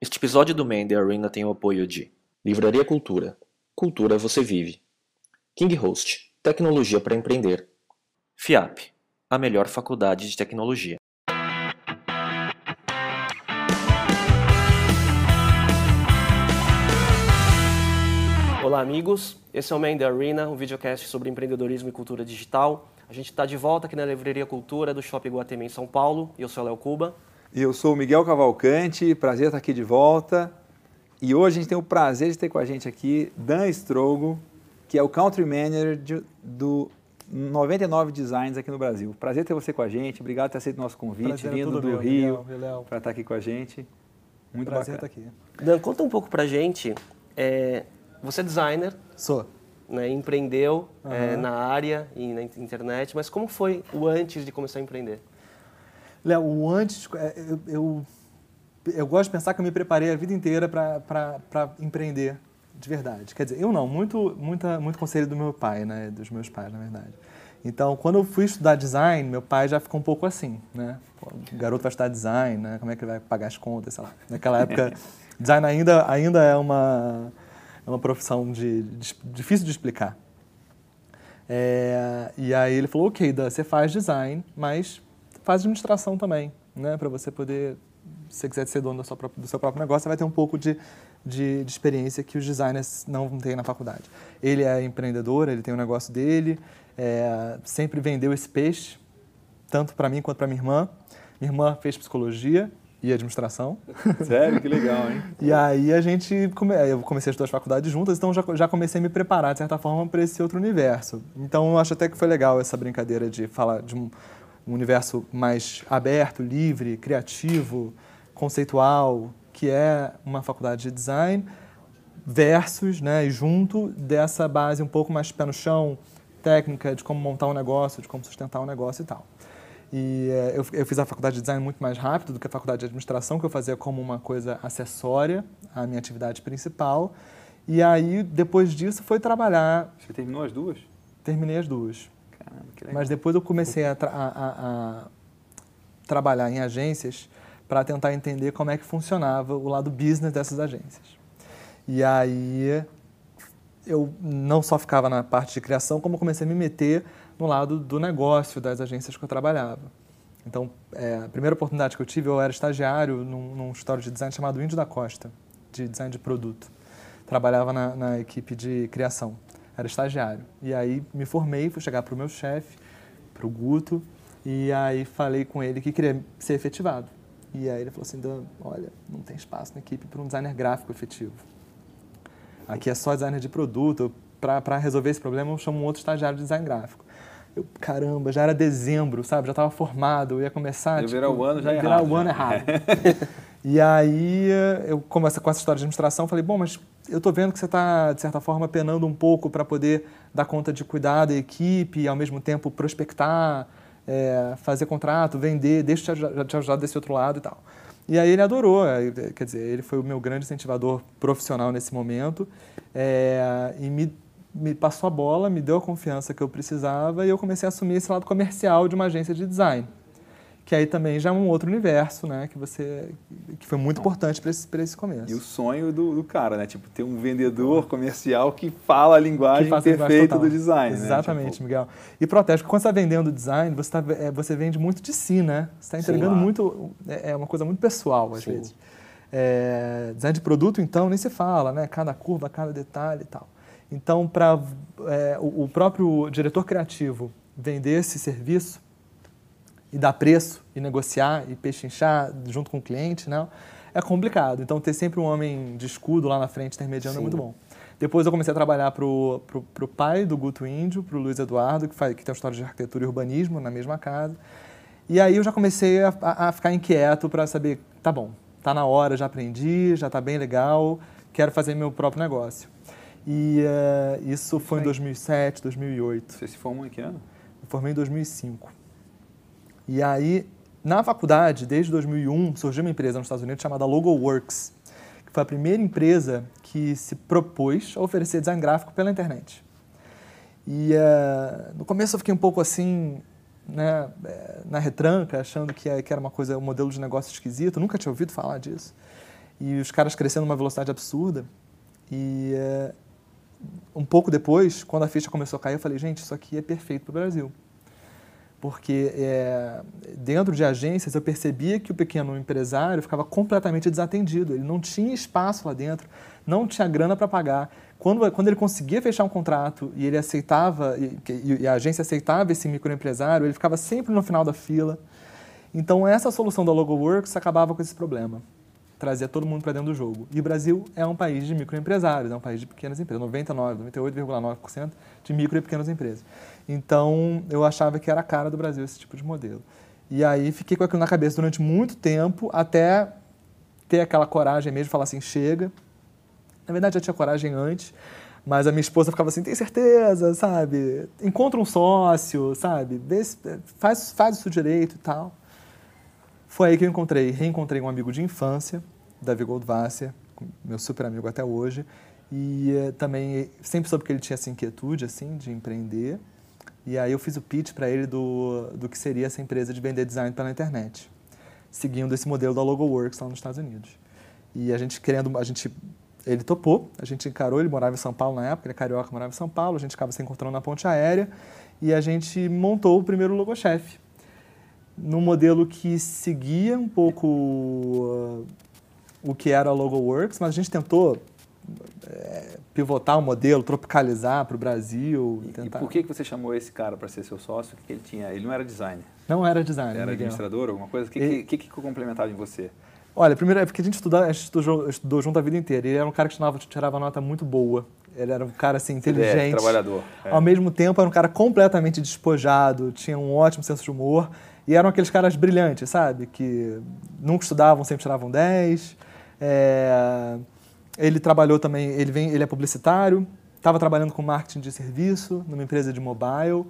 Este episódio do Man Arena tem o apoio de Livraria Cultura. Cultura você vive. King Host. Tecnologia para empreender. FIAP. A melhor faculdade de tecnologia. Olá, amigos. Esse é o Man Arena, um videocast sobre empreendedorismo e cultura digital. A gente está de volta aqui na Livraria Cultura do Shopping Guatemi em São Paulo. Eu sou Léo Cuba. Eu sou o Miguel Cavalcante, prazer estar aqui de volta. E hoje a gente tem o prazer de ter com a gente aqui Dan Strogo, que é o Country Manager de, do 99 Designs aqui no Brasil. Prazer ter você com a gente, obrigado por ter aceito o nosso convite, prazer é vindo do meu, Rio para estar aqui com a gente. Muito prazer bacana. estar aqui. Dan, conta um pouco pra gente. É, você é designer, Sou. né, empreendeu Aham. é, na área e na internet, mas como foi o antes de começar a empreender? Léo, o antes, é, eu, eu, eu gosto de pensar que eu me preparei a vida inteira para empreender de verdade. Quer dizer, eu não, muito, muita, muito conselho do meu pai, né, dos meus pais, na verdade. Então, quando eu fui estudar design, meu pai já ficou um pouco assim, né? Pô, o garoto vai estudar design, né? Como é que ele vai pagar as contas, sei lá. Naquela época, design ainda, ainda é uma, é uma profissão de, de- difícil de explicar. É, e aí ele falou, ok, Dan, você faz design, mas faz administração também, né? Para você poder, se você quiser ser dono da sua própria- do seu próprio negócio, você vai ter um pouco de, de, de experiência que os designers não têm na faculdade. Ele é empreendedor, ele tem o negócio dele, é, sempre vendeu esse peixe, tanto para mim quanto para minha irmã. Minha irmã fez psicologia e administração. Sério, que legal, hein? E aí a gente come... eu comecei as duas faculdades juntas, então já, já comecei a me preparar de certa forma para esse outro universo. Então eu acho até que foi legal essa brincadeira de falar de um, um universo mais aberto, livre, criativo, conceitual, que é uma faculdade de design versus, né, e junto dessa base um pouco mais pé no chão, técnica de como montar um negócio, de como sustentar um negócio e tal. E eh, eu, eu fiz a faculdade de design muito mais rápido do que a faculdade de administração, que eu fazia como uma coisa acessória à minha atividade principal. E aí, depois disso, foi trabalhar. Você terminou as duas? Terminei as duas. Caramba, que legal. Mas depois eu comecei a, tra- a- a- trabalhar em agências para tentar entender como é que funcionava o lado business dessas agências. E aí eu não só ficava na parte de criação, como comecei a me meter no lado do negócio das agências que eu trabalhava. Então, é, a primeira oportunidade que eu tive, eu era estagiário num, num escritório de design chamado Índio da Costa, de design de produto. Trabalhava na, na equipe de criação, era estagiário. E aí me formei, fui chegar para o meu chefe, para o Guto, e aí falei com ele que queria ser efetivado. E aí ele falou assim, Dan, olha, não tem espaço na equipe para um designer gráfico efetivo. Aqui é só designer de produto. Para resolver esse problema, eu chamo um outro estagiário de design gráfico. Eu, caramba, já era dezembro, sabe? Já estava formado, eu ia começar. Ia virar o ano já ia errado, virar o ano errado. e aí eu comecei com essa história de administração, falei, bom, mas eu tô vendo que você está, de certa forma, penando um pouco para poder dar conta de cuidar da equipe e, ao mesmo tempo, prospectar, é, fazer contrato, vender, deixa eu te ajudar, desse outro lado e tal. E aí ele adorou, quer dizer, ele foi o meu grande incentivador profissional nesse momento é, e me, me passou a bola, me deu a confiança que eu precisava e eu comecei a assumir esse lado comercial de uma agência de design, que aí também já é um outro universo, né, que você que foi muito importante para esse, pra esse começo. E o sonho do, do cara, né? Tipo, ter um vendedor comercial que fala a linguagem perfeita do design, né? Exatamente, Tipo, Miguel. E protege, porque quando você está vendendo design, você, tá, é, você vende muito de si, né? Você está Sim, entregando claro. muito, é é uma coisa muito pessoal, às Sim. vezes. É, design de produto, então, nem se fala, né? Cada curva, cada detalhe e tal. Então, para o, o próprio diretor criativo vender esse serviço e dar preço, e negociar, e pechinchar junto com o cliente, né? É complicado. Então, ter sempre um homem de escudo lá na frente intermediando é Sim. muito bom. Depois eu comecei a trabalhar para o pai do Guto Índio, para o Luiz Eduardo, que, faz, que tem uma história de arquitetura e urbanismo na mesma casa. E aí eu já comecei a, a- ficar inquieto para saber, tá bom, tá na hora, já aprendi, já tá bem legal, quero fazer meu próprio negócio. E eh, isso foi em 2007, 2008. Você se formou em que ano? Me formei em 2005. E aí, na faculdade, desde 2001, surgiu uma empresa nos Estados Unidos chamada LogoWorks, que foi a primeira empresa que se propôs a oferecer design gráfico pela internet. E eh, no começo eu fiquei um pouco assim, né, eh, na retranca, achando que, eh, que era uma coisa, um modelo de negócio esquisito, nunca tinha ouvido falar disso. e os caras crescendo numa velocidade absurda. E é, um pouco depois, quando a ficha começou a cair, eu falei, gente, isso aqui é perfeito para o Brasil. Porque é, dentro de agências eu percebia que o pequeno empresário ficava completamente desatendido, ele não tinha espaço lá dentro, não tinha grana para pagar. Quando, quando ele conseguia fechar um contrato e ele aceitava, e, e a agência aceitava esse microempresário, ele ficava sempre no final da fila. Então, essa solução da LogoWorks acabava com esse problema. Trazia todo mundo para dentro do jogo. E o Brasil é um país de microempresários, é um país de pequenas empresas. 99, 98,9% de micro e pequenas empresas. Então, eu achava que era a cara do Brasil esse tipo de modelo. E aí, fiquei com aquilo na cabeça durante muito tempo, até ter aquela coragem mesmo falar assim, chega. Na verdade, eu tinha coragem antes, mas a minha esposa ficava assim, tem certeza, sabe? Encontra um sócio, sabe? Faz, faz isso direito e tal. Foi aí que eu encontrei, reencontrei um amigo de infância, Davi Goldwasser, meu super amigo até hoje, e eh, também sempre soube que ele tinha essa inquietude assim de empreender. E aí eu fiz o pitch para ele do, do que seria essa empresa de vender design pela internet, seguindo esse modelo da LogoWorks lá nos Estados Unidos. E a gente querendo, a gente ele topou, a gente encarou, ele morava em São Paulo na época, ele é carioca, morava em São Paulo, a gente acaba se encontrando na ponte aérea e a gente montou o primeiro logochefe num modelo que seguia um pouco uh, o que era a LogoWorks, mas a gente tentou é, pivotar o modelo, tropicalizar para o Brasil. E, tentar... e, por que, que você chamou esse cara para ser seu sócio? Que ele tinha, ele não era designer. Não era designer. Era Miguel. administrador, alguma coisa. O que, ele... que, que, que complementava em você? Olha, primeiro é porque a gente, estudava, a gente estudou, estudou, junto a vida inteira. Ele era um cara que tirava, tirava nota muito boa. Ele era um cara assim, inteligente. CDF, trabalhador. É. Ao mesmo tempo, era um cara completamente despojado, tinha um ótimo senso de humor. E eram aqueles caras brilhantes, sabe? Que nunca estudavam, sempre tiravam 10. É... Ele trabalhou também, ele, vem, ele é publicitário, estava trabalhando com marketing de serviço numa empresa de mobile.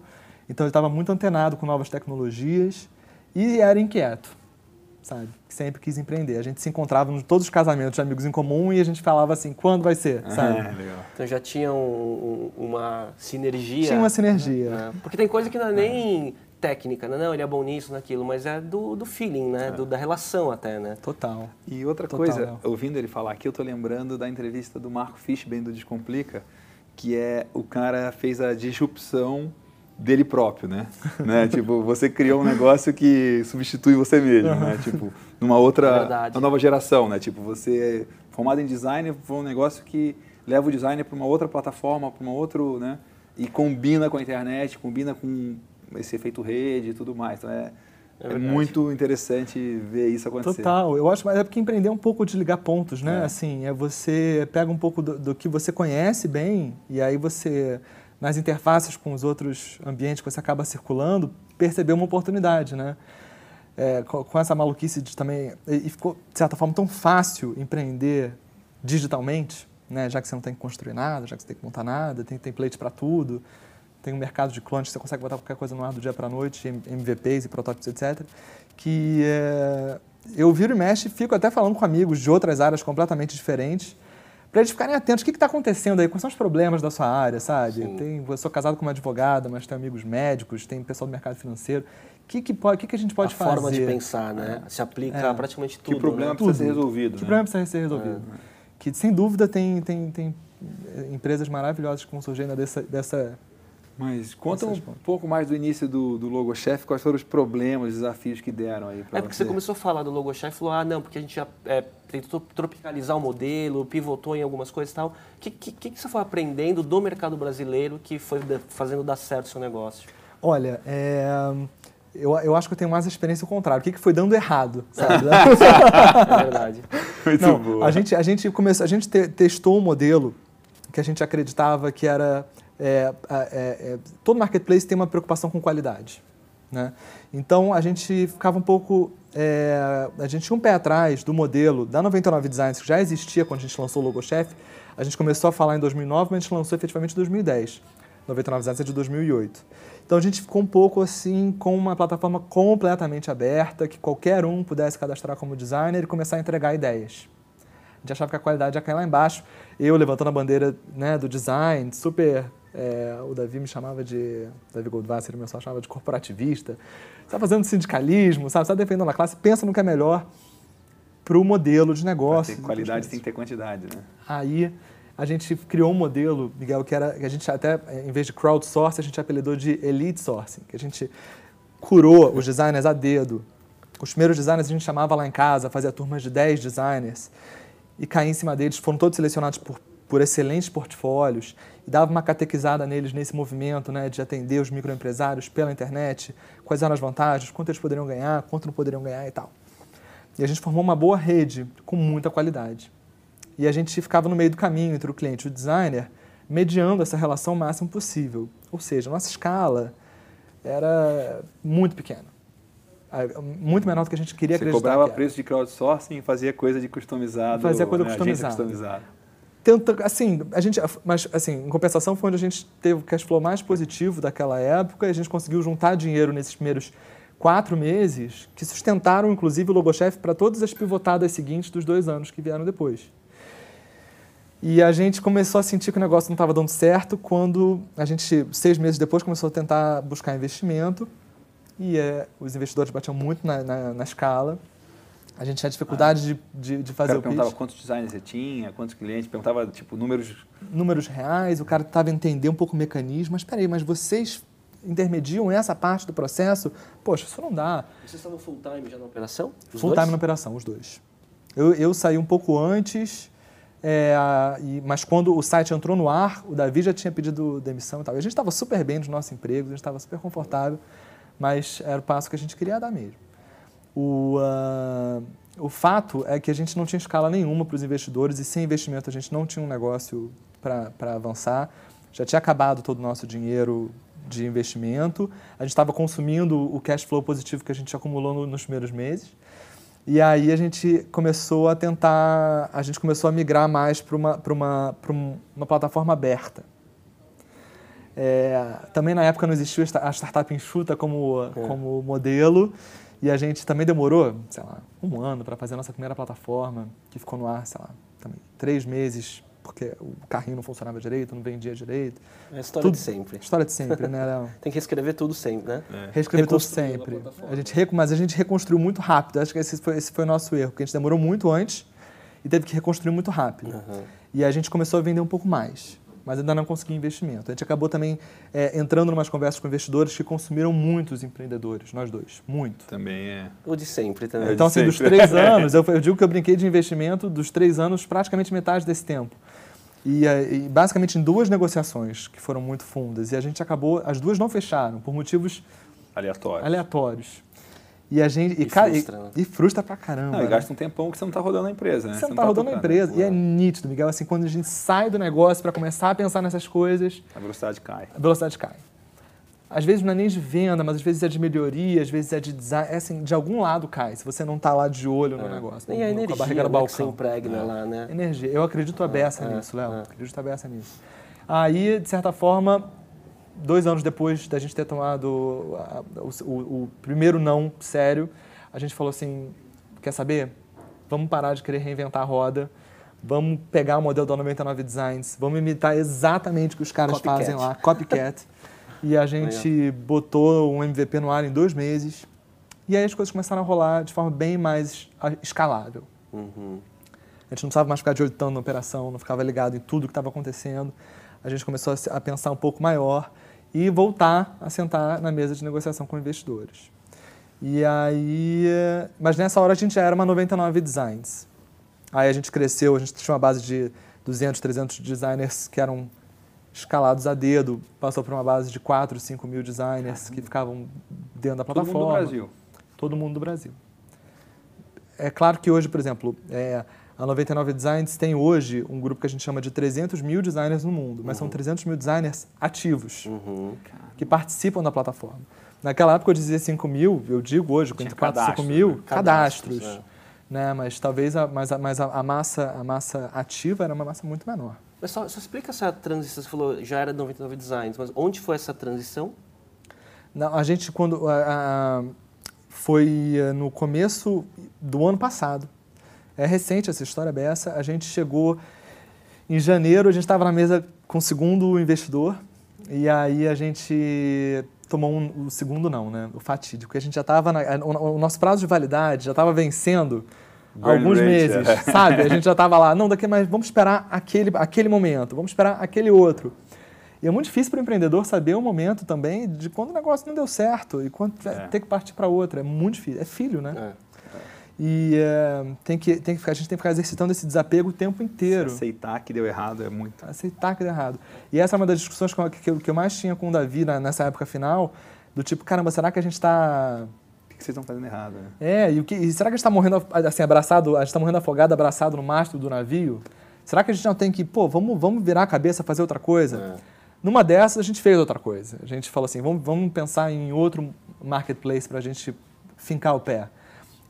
Então ele estava muito antenado com novas tecnologias e era inquieto, sabe? Sempre quis empreender. A gente se encontrava em todos os casamentos de amigos em comum e a gente falava assim, quando vai ser, sabe? Ah, então já tinha um, uma sinergia. Tinha uma sinergia. Né? Porque tem coisa que não é nem técnica, né? Não, ele é bom nisso, naquilo, mas é do, do feeling, né? É. Do, da relação até, né? Total. E outra Total, coisa, ouvindo ele falar aqui, eu tô lembrando da entrevista do Marco Fishben do Descomplica, que é o cara fez a disrupção dele próprio, né? né? Tipo, você criou um negócio que substitui você mesmo, né? Tipo, numa outra, é nova geração, né? Tipo, você é formado em design, foi um negócio que leva o design para uma outra plataforma, para uma outro, né? E combina com a internet, combina com esse efeito rede e tudo mais. Então é, é, é, muito interessante ver isso acontecer. Total, eu acho, mas é porque empreender é um pouco de ligar pontos, né? É. Assim, é você pega um pouco do, do, que você conhece bem e aí você, nas interfaces com os outros ambientes que você acaba circulando, perceber uma oportunidade, né? É, com, com, essa maluquice de também, e ficou, de certa forma, tão fácil empreender digitalmente, né? Já que você não tem que construir nada, já que você tem que montar nada, tem template para tudo tem um mercado de clones, você consegue botar qualquer coisa no ar do dia para a noite, MVPs e protótipos, etc. Que é, eu viro e mexo e fico até falando com amigos de outras áreas completamente diferentes, para eles ficarem atentos. O que está acontecendo aí? Quais são os problemas da sua área, sabe? Tem, eu sou casado com uma advogada, mas tenho amigos médicos, tem pessoal do mercado financeiro. O que, que, pode, que, que a gente pode a fazer? A forma de pensar, né? Se aplica é. a praticamente tudo. Que problema né? precisa tudo. ser resolvido. Que né? problema precisa ser resolvido. É. Que, sem dúvida, tem, tem, tem empresas maravilhosas que vão surgindo dessa, dessa mas conta um pouco mais do início do, do Logo Chef, quais foram os problemas, os desafios que deram aí para É porque você. você começou a falar do Logo Chef e falou, ah, não, porque a gente já é, tentou tropicalizar o modelo, pivotou em algumas coisas e tal. O que, que, que você foi aprendendo do mercado brasileiro que foi fazendo dar certo o seu negócio? Olha, é, eu, eu acho que eu tenho mais experiência ao contrário. O que, que foi dando errado, sabe? é verdade. Muito não, boa. A gente, a gente, começou, a gente te, testou um modelo que a gente acreditava que era é, é, é, todo marketplace tem uma preocupação com qualidade. Né? Então a gente ficava um pouco. É, a gente tinha um pé atrás do modelo da 99 Designs, que já existia quando a gente lançou o Logo Chef. A gente começou a falar em 2009, mas a gente lançou efetivamente em 2010. 99 Designs é de 2008. Então a gente ficou um pouco assim com uma plataforma completamente aberta, que qualquer um pudesse cadastrar como designer e começar a entregar ideias. A gente achava que a qualidade ia cair lá embaixo. Eu levantando a bandeira né, do design, super é, o Davi me chamava de. Davi Goldwasser, me chamava de corporativista. Você está fazendo sindicalismo, sabe? Você está defendendo a classe, pensa no que é melhor. para o modelo de negócio. Tem qualidade tem que ter quantidade, né? Aí a gente criou um modelo, Miguel, que era que a gente até, em vez de crowdsourcing, a gente apelidou de elite sourcing, que a gente curou os designers a dedo. Os primeiros designers a gente chamava lá em casa, fazia turmas de 10 designers e caía em cima deles, foram todos selecionados por, por excelentes portfólios e dava uma catequizada neles nesse movimento né, de atender os microempresários pela internet, quais eram as vantagens, quanto eles poderiam ganhar, quanto não poderiam ganhar e tal. E a gente formou uma boa rede com muita qualidade. E a gente ficava no meio do caminho entre o cliente e o designer, mediando essa relação o máximo possível. Ou seja, a nossa escala era muito pequena. Muito menor do que a gente queria Você acreditar. cobrava preço de crowdsourcing e fazia coisa de customizado. Fazia coisa né? customizada. customizada. Tenta, assim, a gente, mas assim, em compensação foi onde a gente teve o cash flow mais positivo daquela época e a gente conseguiu juntar dinheiro nesses primeiros quatro meses que sustentaram, inclusive, o Logochef para todas as pivotadas seguintes dos dois anos que vieram depois. E a gente começou a sentir que o negócio não estava dando certo quando a gente, seis meses depois, começou a tentar buscar investimento e é, os investidores batiam muito na, na, na, escala. A gente tinha dificuldade ah. de, de, de, fazer o, o perguntava quantos designers você tinha, quantos clientes, perguntava tipo números... Números reais, o cara estava entender um pouco o mecanismo, mas espera aí, mas vocês intermediam essa parte do processo? Poxa, isso não dá. Vocês estavam full time já na operação? full time na operação, os dois. Eu, eu saí um pouco antes é, e, mas quando o site entrou no ar, o Davi já tinha pedido demissão e tal. E a gente estava super bem nos nossos empregos, a gente estava super confortável, mas era o passo que a gente queria dar mesmo. O, uh, o fato é que a gente não tinha escala nenhuma para os investidores e sem investimento a gente não tinha um negócio para avançar. Já tinha acabado todo o nosso dinheiro de investimento, a gente estava consumindo o cash flow positivo que a gente acumulou no, nos primeiros meses. E aí a gente começou a tentar, a gente começou a migrar mais para uma, uma, uma plataforma aberta. É, também na época não existia a startup enxuta como, é. como modelo, e a gente também demorou, sei lá, um ano para fazer a nossa primeira plataforma, que ficou no ar, sei lá, também três meses porque o carrinho não funcionava direito, não vendia direito. É a história tudo, de sempre. História de sempre, né, Léo? Tem que reescrever tudo sempre, né? É. Reescrever tudo sempre. A gente, mas a gente reconstruiu muito rápido. Acho que esse foi, esse foi o nosso erro, porque a gente demorou muito antes e teve que reconstruir muito rápido. Uhum. E a gente começou a vender um pouco mais mas ainda não conseguia investimento. A gente acabou também é, entrando em umas conversas com investidores que consumiram muitos empreendedores, nós dois, muito. Também é. O de sempre também. Então, assim, dos três anos, eu, eu, digo que eu brinquei de investimento dos três anos, praticamente metade desse tempo. E, e, basicamente em duas negociações que foram muito fundas. E a gente acabou, as duas não fecharam, por motivos aleatórios. aleatórios. E a gente. E, e frustra, e, né? e, frustra pra caramba. Não, e né? gasta um tempão que você não está rodando a empresa, né? Você, você não está tá rodando a empresa. E é nítido, Miguel, assim, quando a gente sai do negócio para começar a pensar nessas coisas. A velocidade cai. A velocidade cai às vezes não é nem de venda, mas às vezes é de melhoria, às vezes é de design. É assim, de algum lado cai, se você não está lá de olho no é. negócio. E a energia com a barriga no balcão. que você impregna é. lá, né? Energia. Eu acredito a é, beça é, nisso, Léo. É. Acredito a beça nisso. Aí, de certa forma, dois anos depois da gente ter tomado o, o, o primeiro não sério, a gente falou assim, quer saber? Vamos parar de querer reinventar a roda. Vamos pegar o modelo da 99 Designs, vamos imitar exatamente o que os caras copycat. fazem lá, copycat. E a gente botou um MVP no ar em dois meses. E aí as coisas começaram a rolar de forma bem mais escalável. Uhum. A gente não precisava mais ficar de olho tanto na operação, não ficava ligado em tudo que estava acontecendo. A gente começou a pensar um pouco maior e voltar a sentar na mesa de negociação com investidores. E aí, mas nessa hora a gente já era uma 99 Designs. Aí a gente cresceu, a gente tinha uma base de 200, 300 designers que eram escalados a dedo, passou por uma base de 4, 5 mil designers que ficavam dentro da plataforma. Todo mundo do Brasil? Todo mundo do Brasil. É claro que hoje, por exemplo, é, a 99 Designs tem hoje um grupo que a gente chama de 300 mil designers no mundo, mas uhum. são 300 mil designers ativos uhum. que participam da plataforma. Naquela época eu dizia 5 mil, eu digo hoje, com entre 4 e 5 mil né? cadastros. cadastros é. né? Mas talvez a, mas a, mas a, massa, a massa ativa era uma massa muito menor. Mas só, só, explica essa transição, você falou já era 99 Designs, mas onde foi essa transição? Não, a gente quando a, a, foi eh, no começo do ano passado. É recente essa história dessa. A gente chegou em janeiro, a gente estava na mesa com o segundo investidor e aí a gente tomou um, o segundo não, né? O fatídico. A gente já estava o, o nosso prazo de validade já estava vencendo Burn alguns rate, meses, é. sabe? A gente já estava lá, não, daqui mais, vamos esperar aquele, aquele momento, vamos esperar aquele outro. E é muito difícil para o empreendedor saber o momento também de quando o negócio não deu certo e quando É. ter que partir para outra. É muito difícil. É filho, né? É. E é, tem que, tem que ficar, a gente tem que ficar exercitando esse desapego o tempo inteiro. Aceitar que deu errado é muito. Aceitar que deu errado. E essa é uma das discussões que eu, que eu- mais tinha com o Davi na- nessa época final, do tipo, caramba, será que a gente está O que que vocês estão fazendo errado? Né? é, e, o que, e será que a gente está morrendo assim, abraçado, a gente está morrendo afogado, abraçado no mastro do navio? Será que a gente não tem que, pô, vamos, vamos virar a cabeça, fazer outra coisa? Numa dessas, a gente fez outra coisa. A gente falou assim, vamos, vamos pensar em outro marketplace para a gente fincar o pé.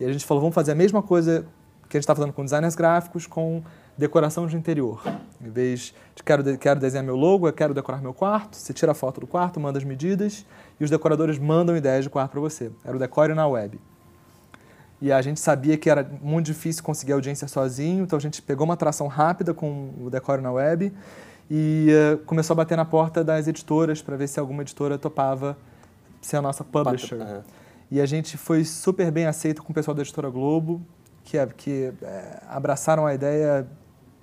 E a gente falou, vamos fazer a mesma coisa que a gente está fazendo com designers gráficos, com decoração de interior. Em vez de quero, quero desenhar meu logo, eu quero decorar meu quarto, você tira a foto do quarto, manda as medidas e os decoradores mandam ideias de quarto para você. Era o Decore na web. E a gente sabia que era muito difícil conseguir audiência sozinho, então a gente pegou uma atração rápida com o Decore na web e eh, começou a bater na porta das editoras para ver se alguma editora topava ser a nossa publisher. Aham. E a gente foi super bem aceito com o pessoal da editora Globo, que, é- que é, abraçaram a ideia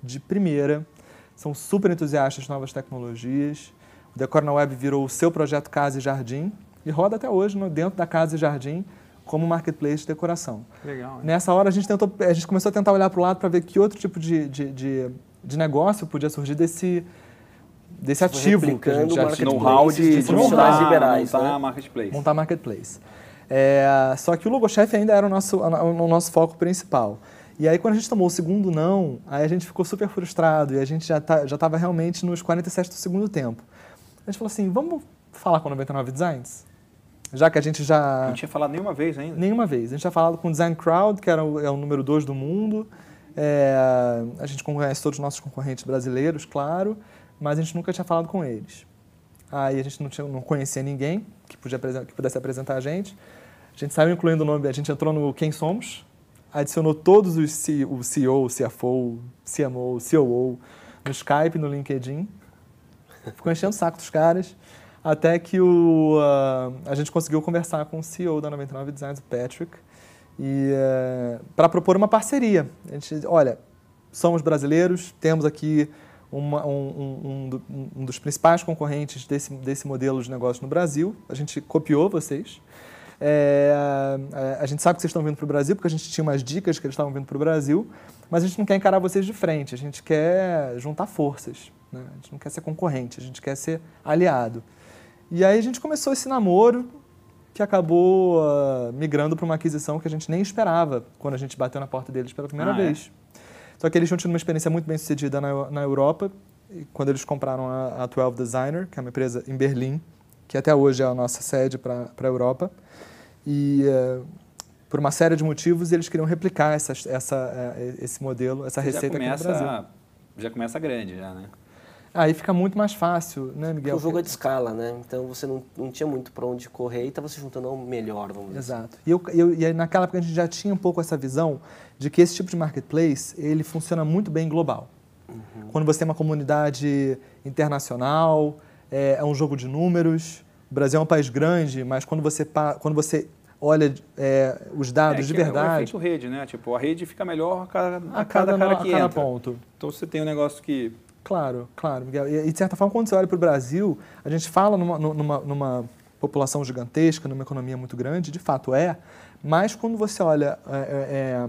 de primeira, são super entusiastas de novas tecnologias. O Decor na Web virou o seu projeto Casa e Jardim e roda até hoje no, dentro da Casa e Jardim como marketplace de decoração. Legal? Nessa hora a gente, tentou, a gente começou a tentar olhar para o lado para ver que outro tipo de, de, de, de negócio podia surgir desse, desse Foi ativo que a gente já tinha. Know-how de, de institucionais montar, liberais, montar né? marketplace. montar marketplace. É, só que o logochefe ainda era o nosso, o nosso foco principal. E aí, quando a gente tomou o segundo não, aí a gente ficou super frustrado e a gente já tá, já estava realmente nos 47 do segundo tempo. A gente falou assim, vamos falar com a 99 Designs? Já que a gente já... Não tinha falado nenhuma vez ainda. Nenhuma vez. A gente tinha falado com o Design Crowd, que era o, é o número 2 do mundo. É, a gente conhece todos os nossos concorrentes brasileiros, claro, mas a gente nunca tinha falado com eles. Aí a gente não, tinha, não conhecia ninguém que, podia, que pudesse apresentar a gente. A gente saiu incluindo o nome, a gente entrou no Quem Somos, adicionou todos os C, o CEO, CFO, CMO, COO no Skype, no LinkedIn. Ficou enchendo o saco dos caras. Até que o, ah, a gente conseguiu conversar com o CEO da 99 Designs, o Patrick, e para propor uma parceria. A gente, olha, somos brasileiros, temos aqui uma- um, um- um dos principais concorrentes desse, desse modelo de negócio no Brasil. A gente copiou vocês. É, a- a gente sabe que vocês estão vindo para o Brasil, porque a gente tinha umas dicas que eles estavam vindo para o Brasil, mas a gente não quer encarar vocês de frente, a gente quer juntar forças. né? A gente não quer ser concorrente, a gente quer ser aliado. E aí a gente começou esse namoro que acabou ah, migrando para uma aquisição que a gente nem esperava quando a gente bateu na porta deles pela primeira Ah, é? vez. Só que eles tinham tido uma experiência muito bem sucedida na, na Europa, quando eles compraram a, a 12 Designer, que é uma empresa em Berlim, que até hoje é a nossa sede para a Europa. E eh, por uma série de motivos eles queriam replicar essa, essa, eh, esse modelo, essa Você já receita aqui no Brasil. começa, já começa grande, já, né? Aí fica muito mais fácil, né, Miguel? o jogo é de escala, né? Então você não, não tinha muito para onde correr e estava se juntando ao melhor, vamos dizer. Exato. E, eu, eu, e aí naquela época a gente já tinha um pouco essa visão de que esse tipo de marketplace ele funciona muito bem global. Quando você tem uma comunidade internacional, é, é um jogo de números. O Brasil é um país grande, mas quando você, quando você olha é, os dados é, de que É o verdade, efeito rede, né? Tipo, a rede fica melhor a cada, a cada, cara a que cada entra. ponto. Então você tem um negócio que Claro, claro, Miguel. E, de certa forma, quando você olha para o Brasil, a gente fala numa, numa, numa população gigantesca, numa economia muito grande, de fato é, mas quando você olha é, é,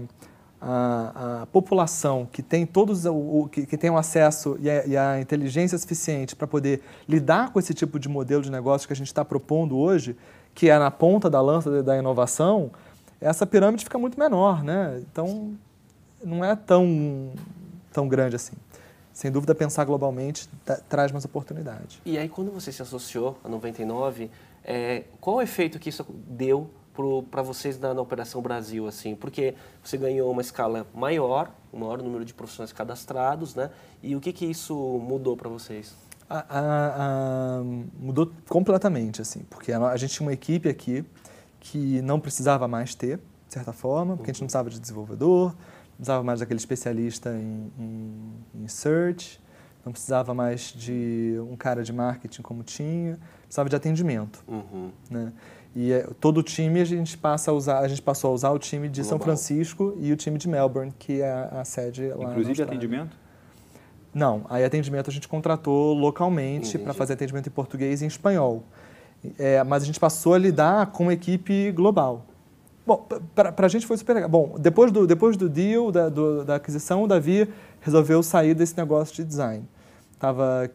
a, a população que tem todos o, o- que, que tem o acesso e a, e a inteligência suficiente para poder lidar com esse tipo de modelo de negócio que a gente está propondo hoje, que é na ponta da lança da- inovação, essa pirâmide fica muito menor, né? Então não é tão tão grande assim. Sem dúvida, pensar globalmente tra- traz mais oportunidade. E aí, quando você se associou a 99, é, qual o efeito que isso deu para vocês na, na Operação Brasil? assim? Porque você ganhou uma escala maior, um maior número de profissionais cadastrados, né? E o que, que isso mudou para vocês? A- a- a- mudou completamente, assim, porque a, gente tinha uma equipe aqui que não precisava mais ter, de certa forma, porque a gente não precisava de desenvolvedor, não precisava mais daquele especialista em, em, em search, não precisava mais de um cara de marketing como tinha, precisava de atendimento. Uhum. né? E é, todo o time a gente passa a usar, a gente passou a usar o time de São Global. Francisco e o time de Melbourne, que é a, a sede lá. Inclusive atendimento? Não, aí atendimento a gente contratou localmente para fazer atendimento em português e em espanhol. É, mas a gente passou a lidar com uma equipe global. Bom, para a gente foi super legal. Bom, depois do, depois do deal, da, do- da aquisição, o Davi resolveu sair desse negócio de design. Estava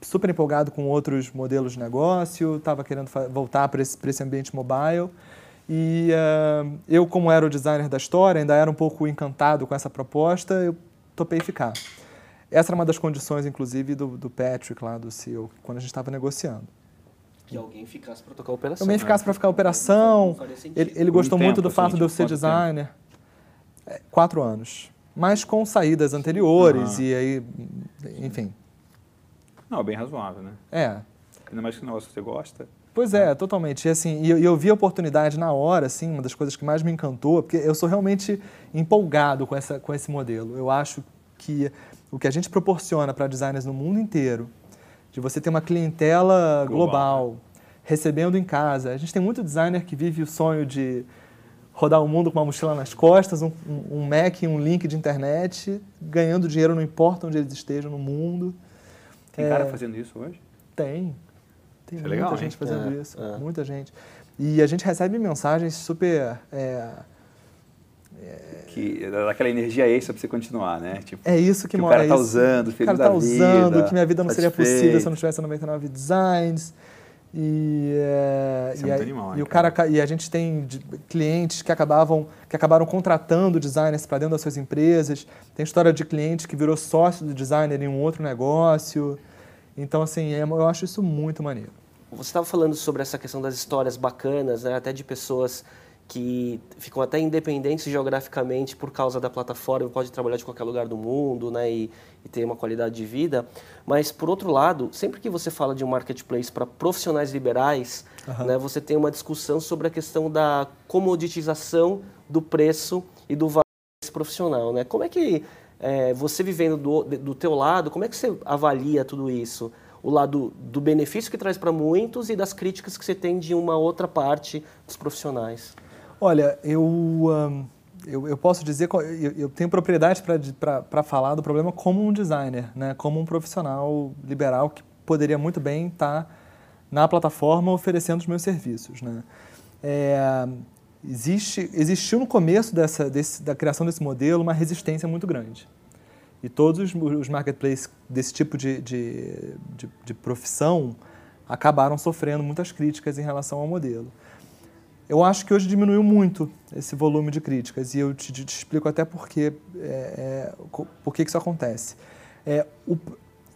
super empolgado com outros modelos de negócio, estava querendo voltar para esse, pra esse ambiente mobile. E ah, eu, como era o designer da história, ainda era um pouco encantado com essa proposta, eu topei ficar. Essa era uma das condições, inclusive, do, do Patrick, lá do CEO, quando a gente estava negociando. Que alguém ficasse para tocar a operação. Também ficasse para ficar a operação. Sentido. Ele, ele gostou muito tempo, do fato assim, de eu ser designer. É, quatro anos. Mas com saídas anteriores e aí, enfim. Não, bem razoável, né? É. Ainda mais que o negócio que você gosta. Pois é, totalmente. E, assim, eu, eu vi a oportunidade na hora, assim, uma das coisas que mais me encantou, porque eu sou realmente empolgado com, essa, com esse modelo. Eu acho que o que a gente proporciona para designers no mundo inteiro, de você ter uma clientela global, Global, recebendo em casa. A gente tem muito designer que vive o sonho de rodar o mundo com uma mochila nas costas, um um Mac e um link de internet, ganhando dinheiro não importa onde eles estejam no mundo. Tem É. cara fazendo isso hoje? Tem. Tem Isso é muita legal, gente hein? fazendo É, isso. é. Muita gente. E a gente recebe mensagens super. É, Que dá aquela energia extra pra você continuar, né? Tipo, é isso que, Que o mora cara tá usando, O feliz cara da tá usando, vida, que minha vida não seria possível se eu não tivesse a 99 Designs. E, é, é e, muito aí- animal, e o cara ca- e a gente tem clientes que acabavam que acabaram contratando designers para dentro das suas empresas. Tem história de cliente que virou sócio do designer em um outro negócio. Então assim, é- eu acho isso muito maneiro. Você estava falando sobre essa questão das histórias bacanas, né? até de pessoas que ficam até independentes geograficamente por causa da plataforma, pode trabalhar de qualquer lugar do mundo né? e, e ter uma qualidade de vida. Mas, por outro lado, sempre que você fala de um marketplace para profissionais liberais, né? você tem uma discussão sobre a questão da comoditização do preço e do valor desse profissional. Né? Como é que, é, você vivendo do, do teu lado, como é que você avalia tudo isso? o lado do benefício que traz para muitos e das críticas que você tem de uma outra parte dos profissionais. Olha, eu, ahn, eu, eu posso dizer, eu, eu tenho propriedade para falar do problema como um designer, né? como um profissional liberal que poderia muito bem estar na plataforma oferecendo os meus serviços. Né? É, existe, existiu no começo dessa, desse, da criação desse modelo uma resistência muito grande. E todos os, marketplaces desse tipo de, de, de, de profissão acabaram sofrendo muitas críticas em relação ao modelo. Eu acho que hoje diminuiu muito esse volume de críticas e eu te, te explico até por que, é, é, por que que isso acontece. É, o-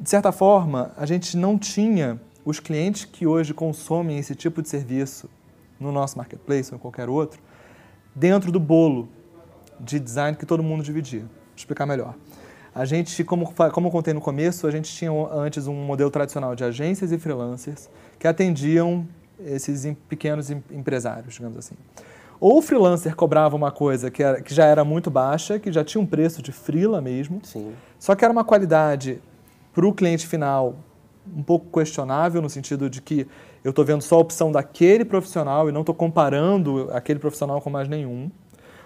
de certa forma, a gente não tinha os clientes que hoje consomem esse tipo de serviço no nosso marketplace ou em qualquer outro dentro do bolo de design que todo mundo dividia. Vou explicar melhor. A gente, como, como eu contei no começo, a gente tinha antes um modelo tradicional de agências e freelancers que atendiam esses em- pequenos em- empresários, digamos assim. Ou o freelancer cobrava uma coisa que, era- que já era muito baixa, que já tinha um preço de freela mesmo, Sim. só que era uma qualidade para o cliente final um pouco questionável, no sentido de que eu estou vendo só a opção daquele profissional e não estou comparando aquele profissional com mais nenhum.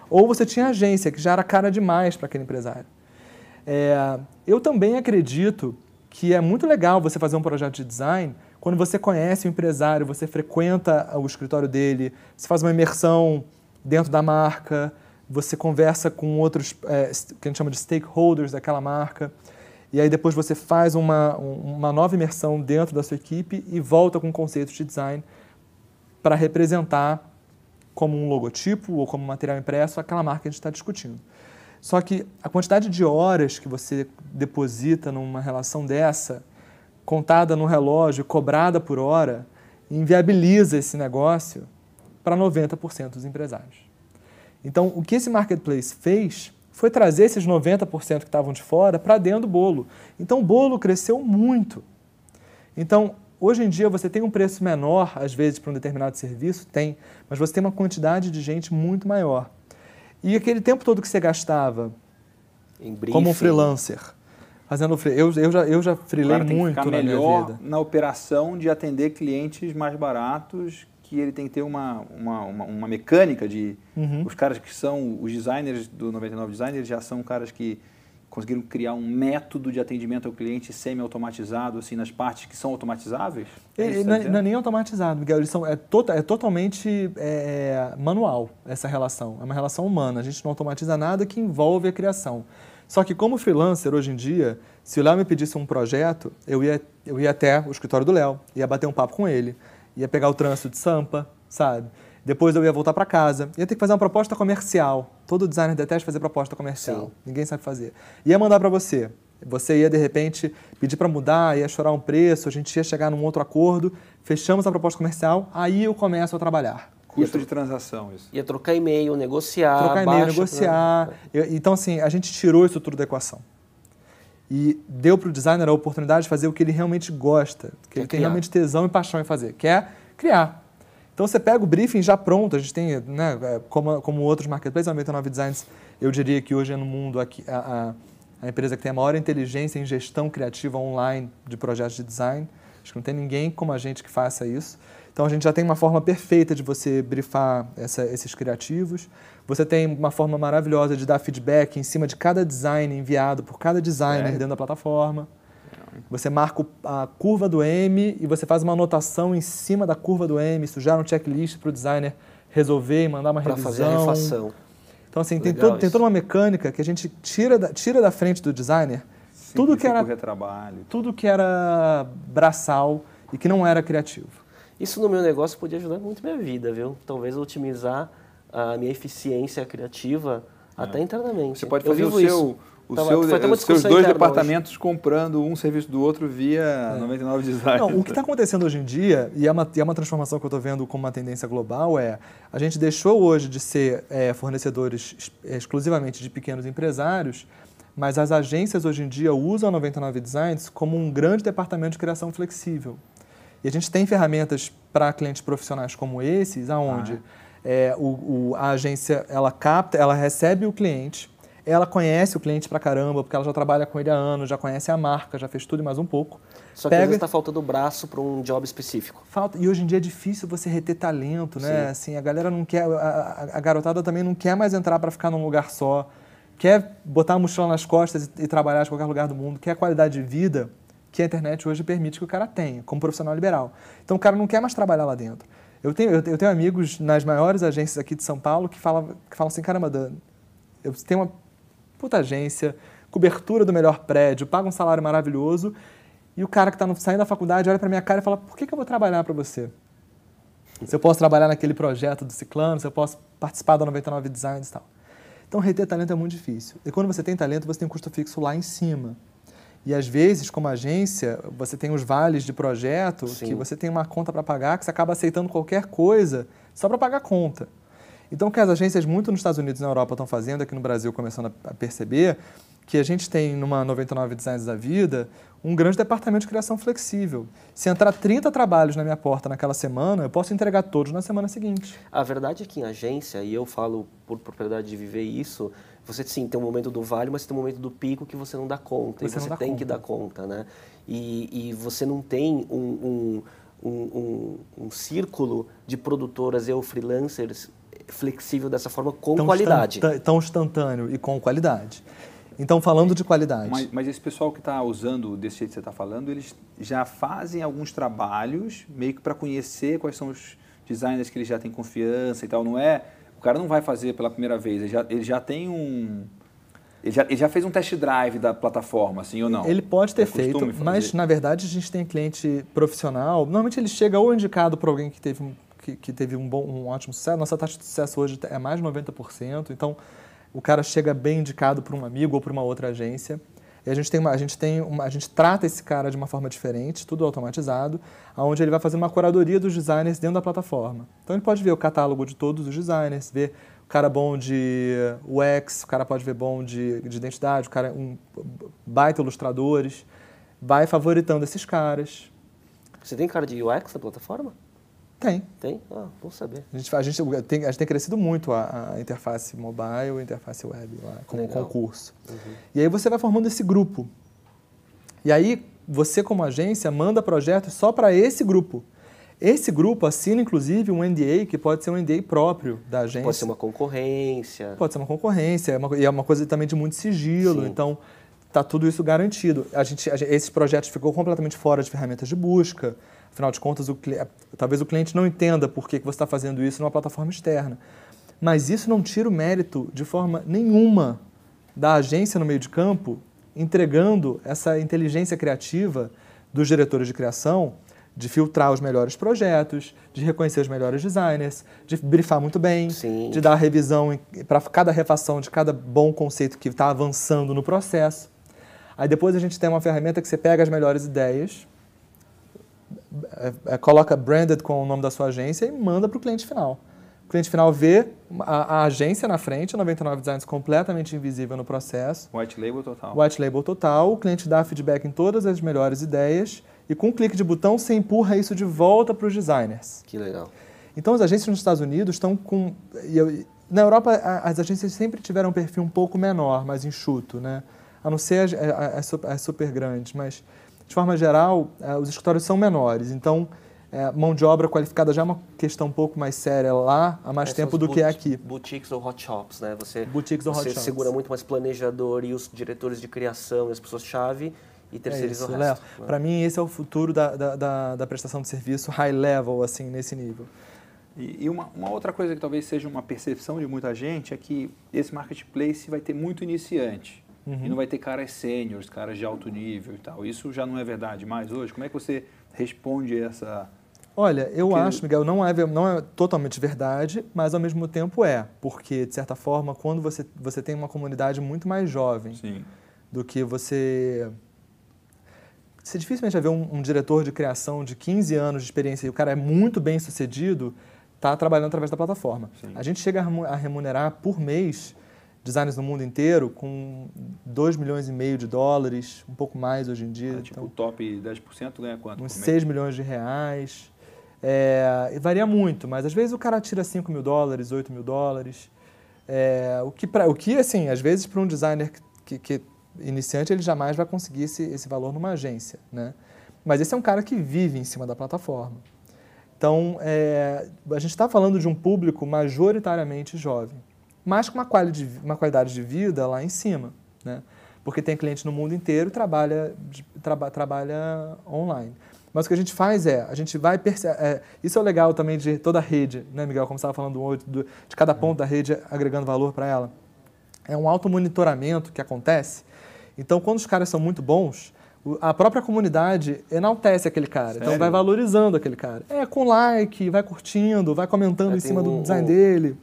Ou você tinha agência, que já era cara demais para aquele empresário. É, eu também acredito que é muito legal você fazer um projeto de design quando você conhece o empresário, você frequenta o escritório dele, você faz uma imersão dentro da marca, você conversa com outros, é, que a gente chama de stakeholders daquela marca, e aí depois você faz uma, um- uma nova imersão dentro da sua equipe e volta com conceitos de design para representar como um logotipo ou como material impresso aquela marca que a gente está discutindo. Só que a quantidade de horas que você deposita numa relação dessa, contada no relógio, cobrada por hora, inviabiliza esse negócio para 90% dos empresários. Então, o que esse marketplace fez foi trazer esses 90% que estavam de fora para dentro do bolo. Então, o bolo cresceu muito. Então, hoje em dia, você tem um preço menor, às vezes, para um determinado serviço? Tem, mas você tem uma quantidade de gente muito maior. E aquele tempo todo que você gastava como um freelancer, fazendo free, eu, eu já eu já freelei que muito ficar na minha melhor vida. na operação de atender clientes mais baratos que ele tem que ter uma, uma, uma, uma mecânica de... Uhum. Os caras que são os designers do 99 Design, eles já são caras que conseguiram criar um método de atendimento ao cliente semi-automatizado, assim, nas partes que são automatizáveis? É não, tá é- dizendo? não é nem automatizado, Miguel. Eles são, é, tota- é totalmente é, manual essa relação. É uma relação humana. A gente não automatiza nada que envolve a criação. Só que como freelancer, hoje em dia, se o Léo me pedisse um projeto, eu ia, eu ia até o escritório do Léo, ia bater um papo com ele, ia pegar o trânsito de Sampa, sabe? Depois eu ia voltar para casa, ia ter que fazer uma proposta comercial. Todo designer detesta fazer proposta comercial. Sim. Ninguém sabe fazer. Ia mandar para você. Você ia, de repente, pedir para mudar, ia chorar um preço, a gente ia chegar num outro acordo, fechamos a proposta comercial, aí eu começo a trabalhar. Custo de transação, isso. Ia trocar e-mail, negociar, Trocar e-mail, negociar. né? Eu- Então, assim, a gente tirou isso tudo da equação. E deu para o designer a oportunidade de fazer o que ele realmente gosta, que ele tem criar. realmente tesão e paixão em fazer, que é criar. Então você pega o briefing já pronto, a gente tem, né, é, como, como outros marketplaces, a 99 Designs, eu diria que hoje é no mundo aqui, a, a, a empresa que tem a maior inteligência em gestão criativa online de projetos de design. Acho que não tem ninguém como a gente que faça isso. Então a gente já tem uma forma perfeita de você briefar essa- esses criativos. Você tem uma forma maravilhosa de dar feedback em cima de cada design enviado por cada designer Sério? dentro da plataforma. Você marca a curva do M e você faz uma anotação em cima da curva do M, isso gera um checklist para o designer resolver e mandar uma Para revisão. fazer a refação. Então, assim, tem, todo- tem toda uma mecânica que a gente tira da, tira da frente do designer tudo que, era, retrabalho. tudo que era braçal e que não era criativo. Isso no meu negócio podia ajudar muito minha vida, viu? Talvez otimizar a minha eficiência criativa até internamente. É. Você pode fazer o seu, isso. o Tava- seu, foi até uma os seus dois departamentos comprando um serviço do outro via 99 Design. É. Não, o que está acontecendo hoje em dia, e é uma, e é uma transformação que eu estou vendo como uma tendência global, é a gente deixou hoje de ser é, fornecedores ex- exclusivamente de pequenos empresários, mas as agências hoje em dia usam a 99 Designs como um grande departamento de criação flexível. E a gente tem ferramentas para clientes profissionais como esses, aonde é, o, o- a agência ela capta, ela recebe o cliente, ela conhece o cliente pra caramba, porque ela já trabalha com ele há anos, já conhece a marca, já fez tudo e mais um pouco. Só que às Pega- vezes está faltando braço para um job específico. Falta, e hoje em dia é difícil você reter talento, né? Assim, a galera não quer, a, a- a garotada também não quer mais entrar para ficar num lugar só, quer botar a mochila nas costas e, e trabalhar de qualquer lugar do mundo, quer a qualidade de vida que a internet hoje permite que o cara tenha, como profissional liberal. Então o cara não quer mais trabalhar lá dentro. Eu tenho, eu tenho, amigos nas maiores agências aqui de São Paulo que falam, que falam assim, caramba, Dan, eu tenho uma puta agência, cobertura do melhor prédio, paga um salário maravilhoso, e o cara que está saindo da faculdade olha para minha cara e fala, por que, que eu vou trabalhar para você? Se eu posso trabalhar naquele projeto do Ciclano, se eu posso participar da 99 Designs e tal. Então, reter talento é muito difícil. E quando você tem talento, você tem um custo fixo lá em cima. E às vezes, como agência, você tem os vales de projeto, Sim. que você tem uma conta para pagar, que você acaba aceitando qualquer coisa só para pagar a conta. Então, o que as agências muito nos Estados Unidos e na Europa estão fazendo, aqui no Brasil começando a a perceber, que a gente tem numa 99 Designs da vida um grande departamento de criação flexível. Se entrar 30 trabalhos na minha porta naquela semana, eu posso entregar todos na semana seguinte. A verdade é que em agência, e eu falo por propriedade de viver isso, você sim tem um momento do vale, mas tem um momento do pico que você não dá conta. Você e você tem que conta. dar conta, né? E, e você não tem um, um, um, um, um círculo de produtoras e ou freelancers flexível dessa forma com Tão qualidade. instantâneo- Tão instantâneo e com qualidade. Então, falando de qualidade. Mas, mas esse pessoal que está usando desse jeito que você está falando, eles já fazem alguns trabalhos meio que para conhecer quais são os designers que eles já têm confiança e tal. Não é? O cara não vai fazer pela primeira vez. Ele já, ele já tem um. Ele já, ele já fez um test drive da plataforma, assim ou não? Ele pode ter É feito, mas na verdade a gente tem cliente profissional. Normalmente ele chega ou indicado por alguém que teve, um- que, que teve um, bom, um ótimo sucesso. Nossa taxa de sucesso hoje é mais de 90%. Então o cara chega bem indicado por um amigo ou por uma outra agência. E a gente tem uma, a gente tem uma, a gente trata esse cara de uma forma diferente, tudo automatizado, aonde ele vai fazer uma curadoria dos designers dentro da plataforma. Então ele pode ver o catálogo de todos os designers, ver o cara bom de UX, o cara pode ver bom de, de identidade, o cara um baita ilustradores, vai favoritando esses caras. Você tem cara de UX na plataforma? Tem. Tem? Ah, bom saber. A gente, a, gente tem, a gente tem crescido muito a, a interface mobile a interface web lá, como Legal. concurso. E aí você vai formando esse grupo. E aí você, como agência, manda projetos só para esse grupo. Esse grupo assina, inclusive, um NDA que pode ser um NDA próprio da agência. Pode ser uma concorrência. Pode ser uma concorrência, é uma, e é uma coisa também de muito sigilo. Sim. Então, está tudo isso garantido. A gente, a gente, esses projetos ficou completamente fora de ferramentas de busca. Afinal de contas, o, talvez o cliente não entenda por que, que você está fazendo isso numa plataforma externa. Mas isso não tira o mérito de forma nenhuma da agência no meio de campo entregando essa inteligência criativa dos diretores de criação de filtrar os melhores projetos, de reconhecer os melhores designers, de brifar muito bem, Sim. de dar revisão para cada refação de cada bom conceito que está avançando no processo. Aí depois a gente tem uma ferramenta que você pega as melhores ideias, é, é, coloca branded com o nome da sua agência e manda para o cliente final. O cliente final vê a, a agência na frente, 99 Designs completamente invisível no processo. White label total. White label total, o cliente dá feedback em todas as melhores ideias e com um clique de botão você empurra isso de volta para os designers. Que legal. Então as agências nos Estados Unidos estão com... na Europa as agências sempre tiveram um perfil um pouco menor, mais enxuto, né? A não ser as, as, as super grandes, mas de forma geral eh, os escritórios são menores. Então é, mão de obra qualificada já é uma questão um pouco mais séria lá há mais É, tempo do que aqui. Boutiques ou hot shops, né? Você, Boutiques ou hot você shops. segura muito mais planejador e os diretores de criação e as pessoas-chave e É terceiriza isso, o resto. né? Para mim, esse é o futuro da, da, da, da prestação de serviço high level, assim, nesse nível. E, e uma, uma outra coisa que talvez seja uma percepção de muita gente é que esse marketplace vai ter muito iniciante. Uhum. E não vai ter caras sêniores, caras de alto nível e tal. Isso já não é verdade mais hoje? Como é que você responde essa... Olha, eu acho, Miguel, não é, não é totalmente verdade, mas ao mesmo tempo é. Porque, de certa forma, quando você, você tem uma comunidade muito mais jovem Sim. do que você. Você dificilmente vai ver um, um diretor de criação de 15 anos de experiência e o cara é muito bem sucedido, está trabalhando através da plataforma. Sim. A gente chega a remunerar por mês designers no mundo inteiro com 2 milhões e meio de dólares, um pouco mais hoje em dia. Ah, tipo, então, o top 10% ganha quanto? uns por mês? 6 milhões de reais. É, e varia muito, mas às vezes o cara tira 5 mil dólares, 8 mil dólares. É, o, que pra, o que, assim, às vezes para um designer que, que iniciante, ele jamais vai conseguir esse, esse valor numa agência, né? Mas esse é um cara que vive em cima da plataforma. Então, é, a gente está falando de um público majoritariamente jovem, mas com uma, quali de, uma qualidade de vida lá em cima, né? Porque tem cliente no mundo inteiro e trabalha, traba- trabalha online. Mas o que a gente faz é, a gente vai é, Isso é o legal também de toda a rede, né, Miguel? Como você estava falando do, do- de cada ponto da rede agregando valor para ela. É um automonitoramento que acontece. Então, quando os caras são muito bons, a própria comunidade enaltece aquele cara. Então, Sério? vai valorizando aquele cara. É, com like, vai curtindo, vai comentando É, em cima do um- design um- dele.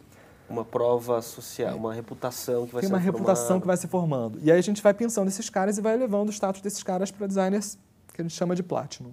Uma prova social, uma reputação que vai Tem ser uma reputação que vai se formando. E aí a gente vai pensando nesses caras e vai elevando o status desses caras para designers que a gente chama de Platinum.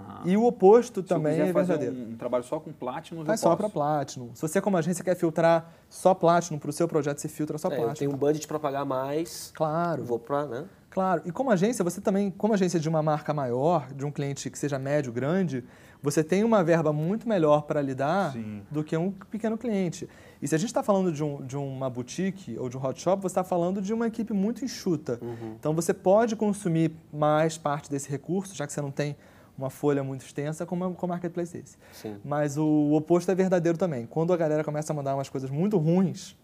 Ah. E o oposto Se também é fazer verdadeiro. um, um trabalho só com Platinum, Faz eu só para Platinum. Se você, como agência, quer filtrar só Platinum para o seu projeto, você filtra só É, Platinum. tenho um budget para pagar mais, Claro. vou para, né? Claro, e como agência, você também, como agência de uma marca maior, de um cliente que seja médio, grande, você tem uma verba muito melhor para lidar Sim. do que um pequeno cliente. E se a gente está falando de, um, de uma boutique ou de um hot shop, você está falando de uma equipe muito enxuta. Então você pode consumir mais parte desse recurso, já que você não tem uma folha muito extensa como com marketplace desse. Sim. Mas o oposto é verdadeiro também. Quando a galera começa a mandar umas coisas muito ruins,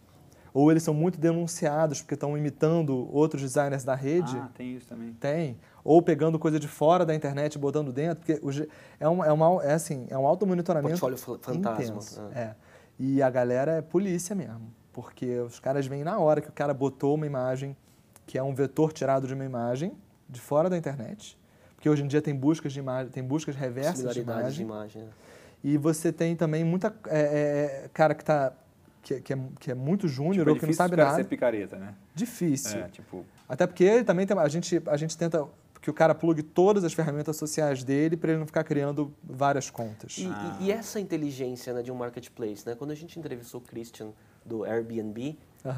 ou eles são muito denunciados porque estão imitando outros designers da rede, Ah, tem isso também. tem. Ou pegando coisa de fora da internet e botando dentro, porque o é um, é uma, é assim, é um auto-monitoramento Portfólio fa- fantasma, intenso. é. É. E a galera é polícia mesmo, porque os caras vêm na hora que o cara botou uma imagem que é um vetor tirado de uma imagem de fora da internet, porque hoje em dia tem buscas de imagem, tem buscas reversas de Similaridades de imagem. imagem. né? E você tem também muita é, é, cara que tá que, que, é, que é muito júnior Tipo, é ou que não difícil sabe nada. ser picareta, né? Difícil. É, tipo, Até porque também tem, a, gente, a gente tenta que o cara plugue todas as ferramentas sociais dele para ele não ficar criando várias contas. E, e- e essa inteligência né, de um marketplace, né? Quando a gente entrevistou o Christian do Airbnb,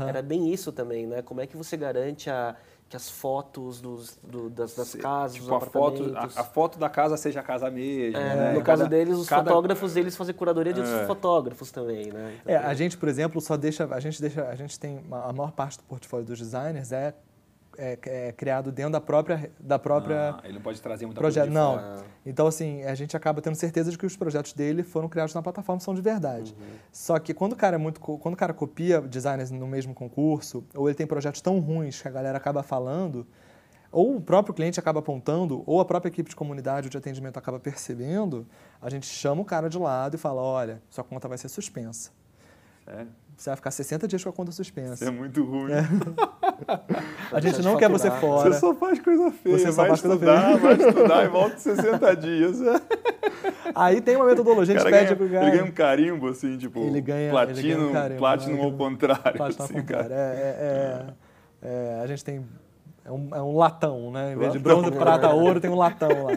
era bem isso também, né? Como é que você garante a, que as fotos dos, do- das, das casas, tipo a foto, a, a foto da casa seja a casa mesmo, É, né? no Cada- caso deles, os cada- fotógrafos, eles fazem curadoria de outros É. fotógrafos também, né? Então, É, a gente, por exemplo, só deixa, a gente deixa, a gente tem uma- a maior parte do portfólio dos designers é é, é criado dentro da própria da própria Ah, ele não pode trazer muita projeto. coisa Não. fora. Então, assim, a gente acaba tendo certeza de que os projetos dele foram criados na plataforma, são de verdade. Só que quando o cara é muito. Quando o cara copia designers no mesmo concurso, ou ele tem projetos tão ruins que a galera acaba falando, ou o próprio cliente acaba apontando, ou a própria equipe de comunidade ou de atendimento acaba percebendo, a gente chama o cara de lado e fala: olha, sua conta vai ser suspensa. Sério? Você vai ficar 60 dias com a conta Isso é suspensa. muito ruim. A gente não quer você fora. Você só faz coisa feia. Você só vai faz coisa estudar, vai estudar e volta em 60 dias. Aí tem uma metodologia, a gente pede ganha, pro cara. ele ganha um carimbo, assim, tipo, Ele ganha- ele platino, ganha um carimbo, platino né? ao contrário. Platina assim, ao contrário. cara. É, é, é, é, a gente tem. É um, é um latão, né? Em vez de bronze, prata, ouro, tem um latão lá.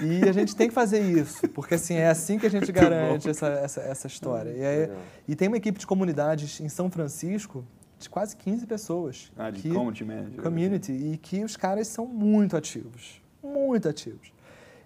E a gente tem que fazer isso, porque assim, é assim que a gente garante essa, essa, essa história. E, aí- e tem uma equipe de comunidades em São Francisco de quase 15 pessoas. Ah, de que- community manager. community e que os caras são muito ativos, muito ativos.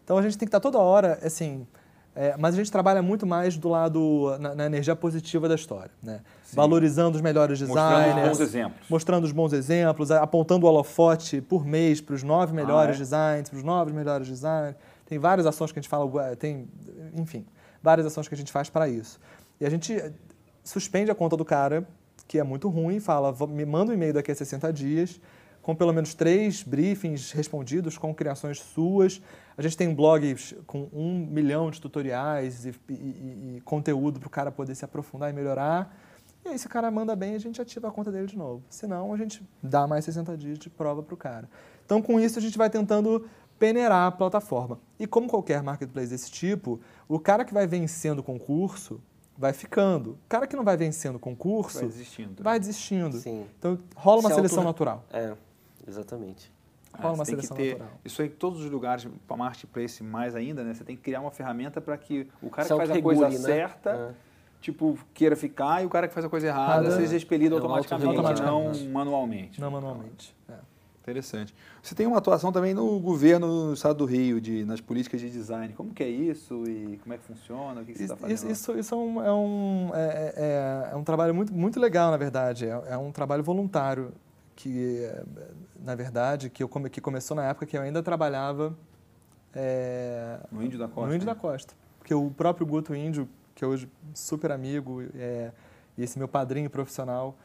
Então a gente tem que estar toda hora, assim, é, mas a gente trabalha muito mais do lado na, na energia positiva da história, né? Valorizando os melhores Mostrando designers, bons exemplos. mostrando os bons exemplos, apontando o holofote por mês para os nove melhores é? designs, para os nove melhores designs. Tem várias ações que a gente fala, tem, enfim, várias ações que a gente faz para isso. E a gente eh, suspende a conta do cara, que é muito ruim, fala, "Vou- me manda um e-mail daqui a 60 dias, com pelo menos três briefings respondidos com criações suas. A gente tem blogs com um milhão de tutoriais e- e- e conteúdo para o cara poder se aprofundar e melhorar. E aí, se o cara manda bem, a gente ativa a conta dele de novo. Senão, a gente dá mais 60 dias de prova para o cara. Então, com isso, a gente vai tentando peneirar a plataforma. E como qualquer marketplace desse tipo, o cara que vai vencendo o concurso vai ficando. O cara que não vai vencendo o concurso Vai desistindo. vai desistindo. Sim. Então, rola uma Se seleção natural. É, exatamente. Ah, rola uma tem que seleção ter, natural. Isso aí em todos os lugares, para marketplace mais ainda, né? Você tem que criar uma ferramenta para que o cara Se que faz a coisa né? certa, É. tipo, queira ficar e o cara que faz a coisa errada Errada, seja expelido é, automaticamente, automaticamente. não manualmente. Não manualmente. É. Interessante. Você tem uma atuação também no governo do estado do Rio, de, nas políticas de design. Como que é isso e como é que funciona? O que, que você está fazendo? isso, isso, isso é, um, é, um, é, é- é um trabalho muito, muito legal, na verdade. É, é um trabalho voluntário que, é, na verdade, que, eu, que começou na época que eu ainda trabalhava é, No Índio da Costa. no Índio né? da Costa. Porque o próprio Guto Índio, que é hoje super amigo, é, e esse meu padrinho profissional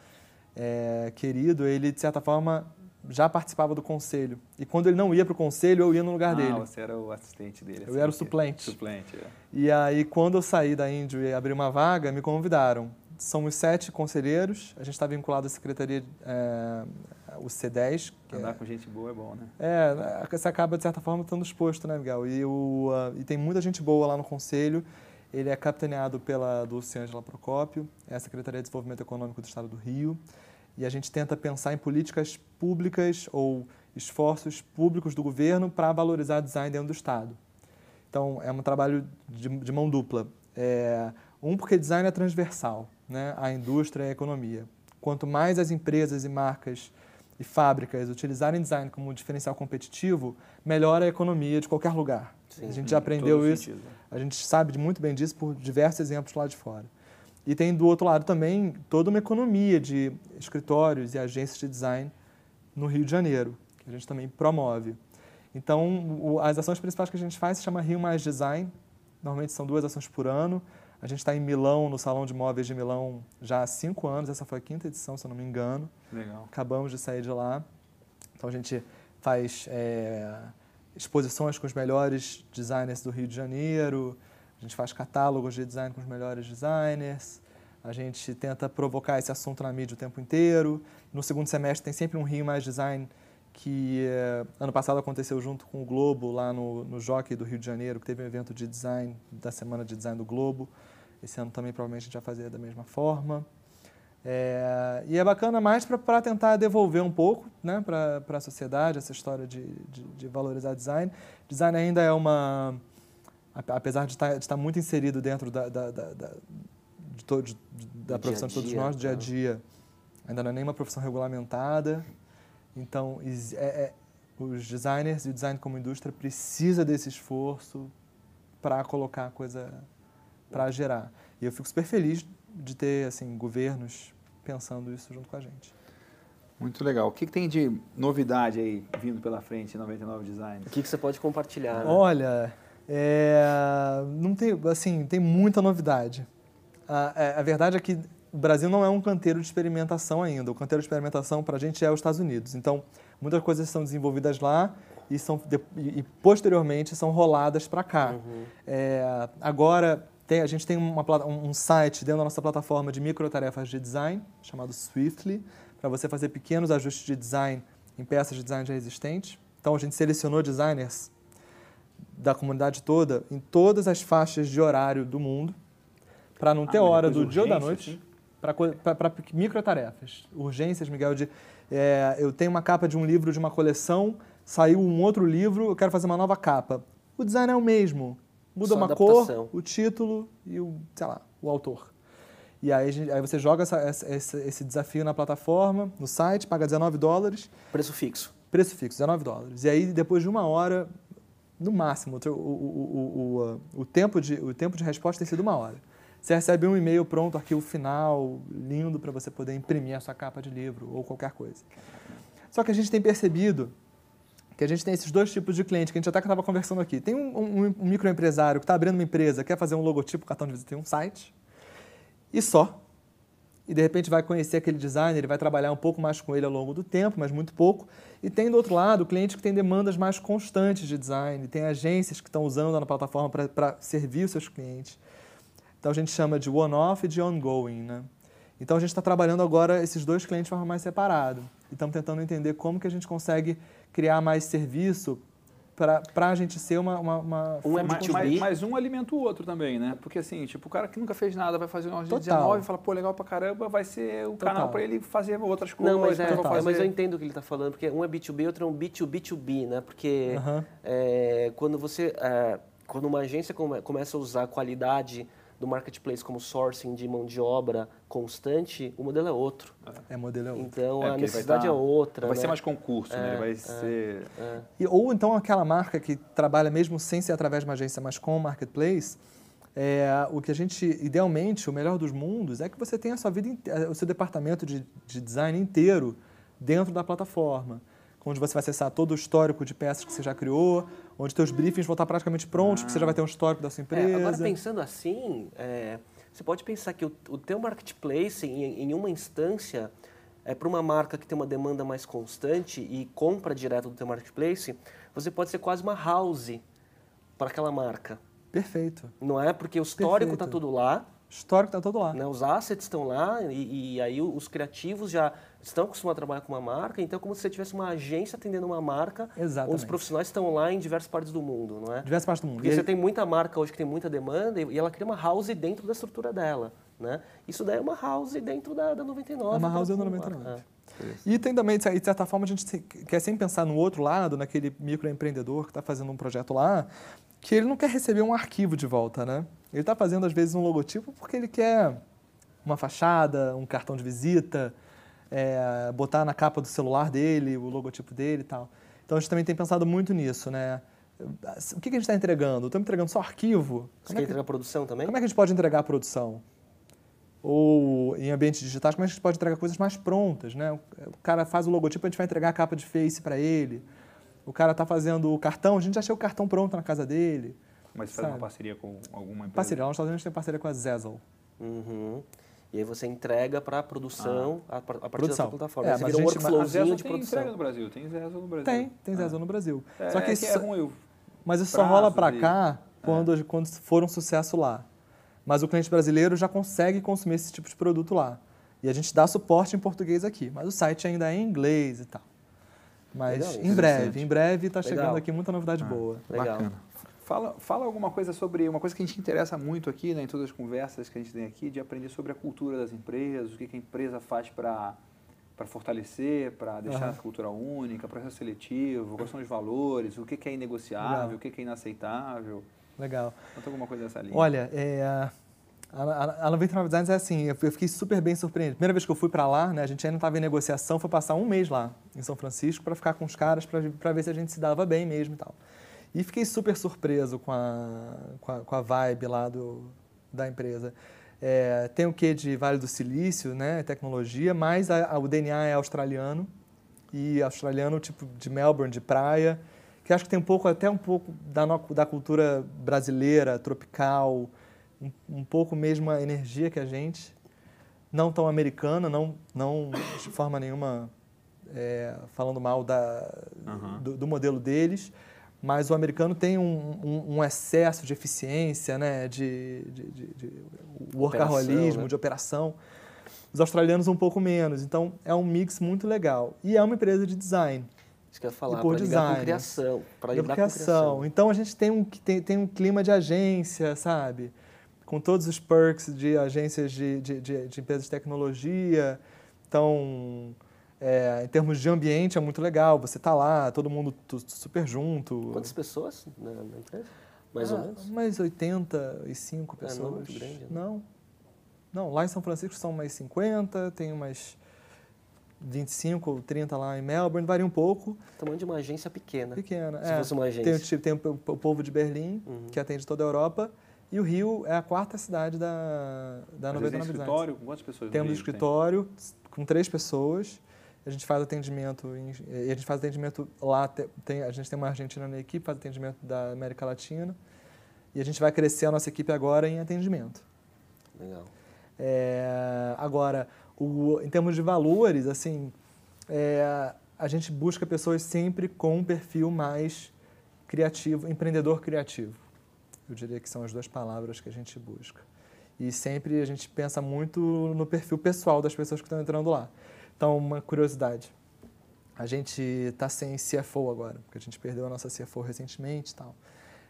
é, querido, ele, de certa forma, já participava do conselho. E quando ele não ia para o conselho, eu ia no lugar ah, dele. você era o assistente dele. Eu assim, era o suplente. Suplente, é. E aí, quando eu saí da Índio e abri uma vaga, me convidaram. Somos sete conselheiros, a gente está vinculado à secretaria, é, o C10. Que Andar é, com gente boa é bom, né? é, você acaba, de certa forma, estando exposto, né, Miguel? E, o, ah, e tem muita gente boa lá no conselho. Ele é capitaneado pela Dulce Angela Procópio, é a Secretaria de Desenvolvimento Econômico do Estado do Rio. E a gente tenta pensar em políticas públicas ou esforços públicos do governo para valorizar design dentro do Estado. Então, é um trabalho de, de mão dupla. É, um, porque design é transversal né, à indústria e à economia. Quanto mais as empresas e marcas e fábricas utilizarem design como diferencial competitivo, melhor a economia de qualquer lugar. Sim. a gente já aprendeu isso, sentido. a gente sabe muito bem disso por diversos exemplos lá de fora. E tem do outro lado também toda uma economia de escritórios e agências de design no Rio de Janeiro, que a gente também promove. Então, o- as ações principais que a gente faz se chama Rio Mais Design. Normalmente são duas ações por ano. A gente está em Milão, no Salão de Móveis de Milão, já há cinco anos. Essa foi a quinta edição, se eu não me engano. Legal. Acabamos de sair de lá. Então, a gente faz é, exposições com os melhores designers do Rio de Janeiro. Gente faz catálogos de design com os melhores designers. A gente tenta provocar esse assunto na mídia o tempo inteiro. No segundo semestre tem sempre um Rio Mais Design que eh, ano passado aconteceu junto com o Globo lá no, no Jockey do Rio de Janeiro, que teve um evento de design da Semana de Design do Globo. Esse ano também provavelmente a gente vai fazer da mesma forma. É, e é bacana mais para tentar devolver um pouco né, para a sociedade essa história de, de, de valorizar design. Design ainda é uma. Ape- Apesar de estar, de estar muito inserido dentro da, da, da, da, de to- de- da profissão dia de todos dia, nós, do dia a né? dia, ainda não é nenhuma profissão regulamentada. Então, é- é- os designers e o design como indústria precisa desse esforço para colocar a coisa para gerar. E eu fico super feliz de ter assim governos pensando isso junto com a gente. Muito legal. O que, que tem de novidade aí vindo pela frente em 99 Designs? O que, que você pode compartilhar? Né? Olha, é, não tem, assim, tem muita novidade. A, é, a, verdade é que o Brasil não é um canteiro de experimentação ainda. O canteiro de experimentação para a gente é os Estados Unidos. Então, muitas coisas são desenvolvidas lá e, são, e, e posteriormente são roladas para cá. Uhum. É, agora, tem, a gente tem uma, um site dentro da nossa plataforma de microtarefas de design, chamado Swiftly, para você fazer pequenos ajustes de design em peças de design já existentes. Então, a gente selecionou designers da comunidade toda em todas as faixas de horário do mundo, para não ter ah, hora do dia ou da noite, para microtarefas. Urgências, Miguel, de é, eu tenho uma capa de um livro de uma coleção, saiu um outro livro, eu quero fazer uma nova capa. O design é o mesmo, muda Só uma adaptação. cor, o título e o, sei lá, o autor. E aí, aí você joga essa, essa, esse desafio na plataforma, no site, paga 19 dólares. Preço fixo. Preço fixo, 19 dólares. E aí, depois de uma hora, no máximo, o, o, o, o, tempo, de, o tempo de resposta tem sido uma hora. Você recebe um e-mail pronto, arquivo final, lindo, para você poder imprimir a sua capa de livro ou qualquer coisa. Só que a gente tem percebido que a gente tem esses dois tipos de cliente, que a gente até estava conversando aqui. Tem um, um, um microempresário que está abrindo uma empresa, quer fazer um logotipo, cartão de visita, tem um site, e só. E de repente vai conhecer aquele designer, ele vai trabalhar um pouco mais com ele ao longo do tempo, mas muito pouco. E tem do outro lado o cliente que tem demandas mais constantes de design, tem agências que estão usando a plataforma para servir os seus clientes. Então a gente chama de one-off e de ongoing. Né? Então a gente está trabalhando agora esses dois clientes de forma mais separada. E estamos tentando entender como que a gente consegue criar mais serviço para a gente ser uma, uma, uma... Um é B2B. Mas, mas, um alimenta o outro também, né? Porque assim, tipo, o cara que nunca fez nada vai fazer um de 19 e fala, pô, legal pra caramba, vai ser o Total. canal para ele fazer outras coisas. Não, mas, é, fazer... mas eu entendo o que ele está falando, porque um é B2B e outro é um B2B2B, né? Porque uhum. é, quando você... É, quando uma agência come, começa a usar qualidade do marketplace como sourcing de mão de obra constante, o modelo é outro. É, é modelo é outro. Então é, a necessidade tá, é outra. Vai né? ser mais concurso, é, né? Ele vai é, ser. É. E, ou então aquela marca que trabalha mesmo sem ser através de uma agência, mas com o marketplace. É, o que a gente, idealmente, o melhor dos mundos é que você tenha a sua vida, o seu departamento de, de design inteiro dentro da plataforma onde você vai acessar todo o histórico de peças que você já criou, onde seus briefings vão estar praticamente prontos, ah. que você já vai ter um histórico da sua empresa. É, agora, pensando assim, é, você pode pensar que o, o teu marketplace, em, em uma instância, é para uma marca que tem uma demanda mais constante e compra direto do teu marketplace, você pode ser quase uma house para aquela marca. Perfeito. Não é? Porque o histórico está tudo lá. O histórico está todo lá. Né? Os assets estão lá e, e aí os criativos já estão acostumados a trabalhar com uma marca, então é como se você tivesse uma agência atendendo uma marca, Exatamente. onde os profissionais estão lá em diversas partes do mundo, não é? Diversas partes do mundo. Porque e você tem muita marca hoje que tem muita demanda e ela cria uma house dentro da estrutura dela, né? Isso daí é uma house dentro da, da 99. É uma house dentro da 99. É. E tem também, de certa forma, a gente quer sempre pensar no outro lado, naquele microempreendedor que está fazendo um projeto lá, que ele não quer receber um arquivo de volta, né? Ele está fazendo, às vezes, um logotipo porque ele quer uma fachada, um cartão de visita, é, botar na capa do celular dele, o logotipo dele e tal. Então a gente também tem pensado muito nisso, né? O que, a gente está entregando? Estamos entregando só arquivo? Você Como quer é que, entregar produção também? Como é que a gente pode entregar a produção? Ou em ambientes digitais, como é que a gente pode entregar coisas mais prontas, né? O cara faz o logotipo, a gente vai entregar a capa de Face para ele. O cara está fazendo o cartão, a gente já achou o cartão pronto na casa dele. Mas faz uma parceria com alguma empresa? Parceria, lá nos Estados Unidos tem parceria com a Zazzle. Uhum. E aí você entrega para a produção ah. a, a partir produção. da sua plataforma. É, você vira um workflowzinho de tem produção. Tem no Brasil, tem Zezo no Brasil. Tem, tem Zezo ah. no Brasil. É, só que, é isso, é ruim, Mas isso só rola para cá quando, é. quando for um sucesso lá. Mas o cliente brasileiro já consegue consumir esse tipo de produto lá. E a gente dá suporte em português aqui. Mas o site ainda é em inglês e tal. Mas Legal, em breve, em breve está chegando aqui muita novidade ah, boa. Legal. Bacana. Fala, fala alguma coisa sobre uma coisa que a gente interessa muito aqui, né, em todas as conversas que a gente tem aqui, de aprender sobre a cultura das empresas, o que, que a empresa faz para para fortalecer, para deixar uhum. essa cultura única, processo seletivo, quais são os valores, o que, que é inegociável, Legal. o que, que é inaceitável. Legal. Conta alguma coisa dessa linha. Olha, é, a, a, a 99 Designs é assim, eu fiquei super bem surpreendido. Primeira vez que eu fui para lá, né, a gente ainda estava em negociação, foi passar um mês lá em São Francisco para ficar com os caras, para ver se a gente se dava bem mesmo e tal. E fiquei super surpreso com a, com a, com a vibe lá do, da empresa. É, tem o que de Vale do Silício, né, tecnologia, mas a, a, o DNA é australiano e australiano tipo de Melbourne, de praia, que acho que tem um pouco até um pouco da, da cultura brasileira, tropical, um, um pouco mesmo a energia que a gente, não tão americana, não, não de forma nenhuma é, falando mal da, uhum. do, do, modelo deles, mas o americano tem um, um, um excesso de eficiência, né, de, de, de, de workaholismo, né? de operação. Os australianos um pouco menos. Então, é um mix muito legal. E é uma empresa de design. Isso que eu ia falar, para lidar com criação. Para com criação. Então, a gente tem um, tem, tem um clima de agência, sabe? Com todos os perks de agências de, de, de, de empresas de tecnologia. Então, é, em termos de ambiente, é muito legal. Você está lá, todo mundo super junto. Quantas pessoas na, empresa? Mais ah, ou menos? Mais 85 pessoas. É, não é muito grande. Né? Não. Não, lá em São Francisco são mais 50, tem umas 25 ou 30 lá em Melbourne, varia um pouco. Tamanho de uma agência pequena. Pequena, Se é. fosse uma agência. Tem, tem o, o povo de Berlim, uhum. que atende toda a Europa. E o Rio é a quarta cidade da, da Mas 99 tem escritório? Com quantas pessoas Temos escritório tem? com três pessoas. A gente faz atendimento, a gente faz atendimento lá, tem, a gente tem uma Argentina na equipe, faz atendimento da América Latina. E a gente vai crescer a nossa equipe agora em atendimento. Legal. É, agora, o, em termos de valores, assim, é, a gente busca pessoas sempre com um perfil mais criativo, empreendedor criativo. Eu diria que são as duas palavras que a gente busca. E sempre a gente pensa muito no perfil pessoal das pessoas que estão entrando lá. Então, uma curiosidade. A gente está sem CFO agora, porque a gente perdeu a nossa CFO recentemente e tal.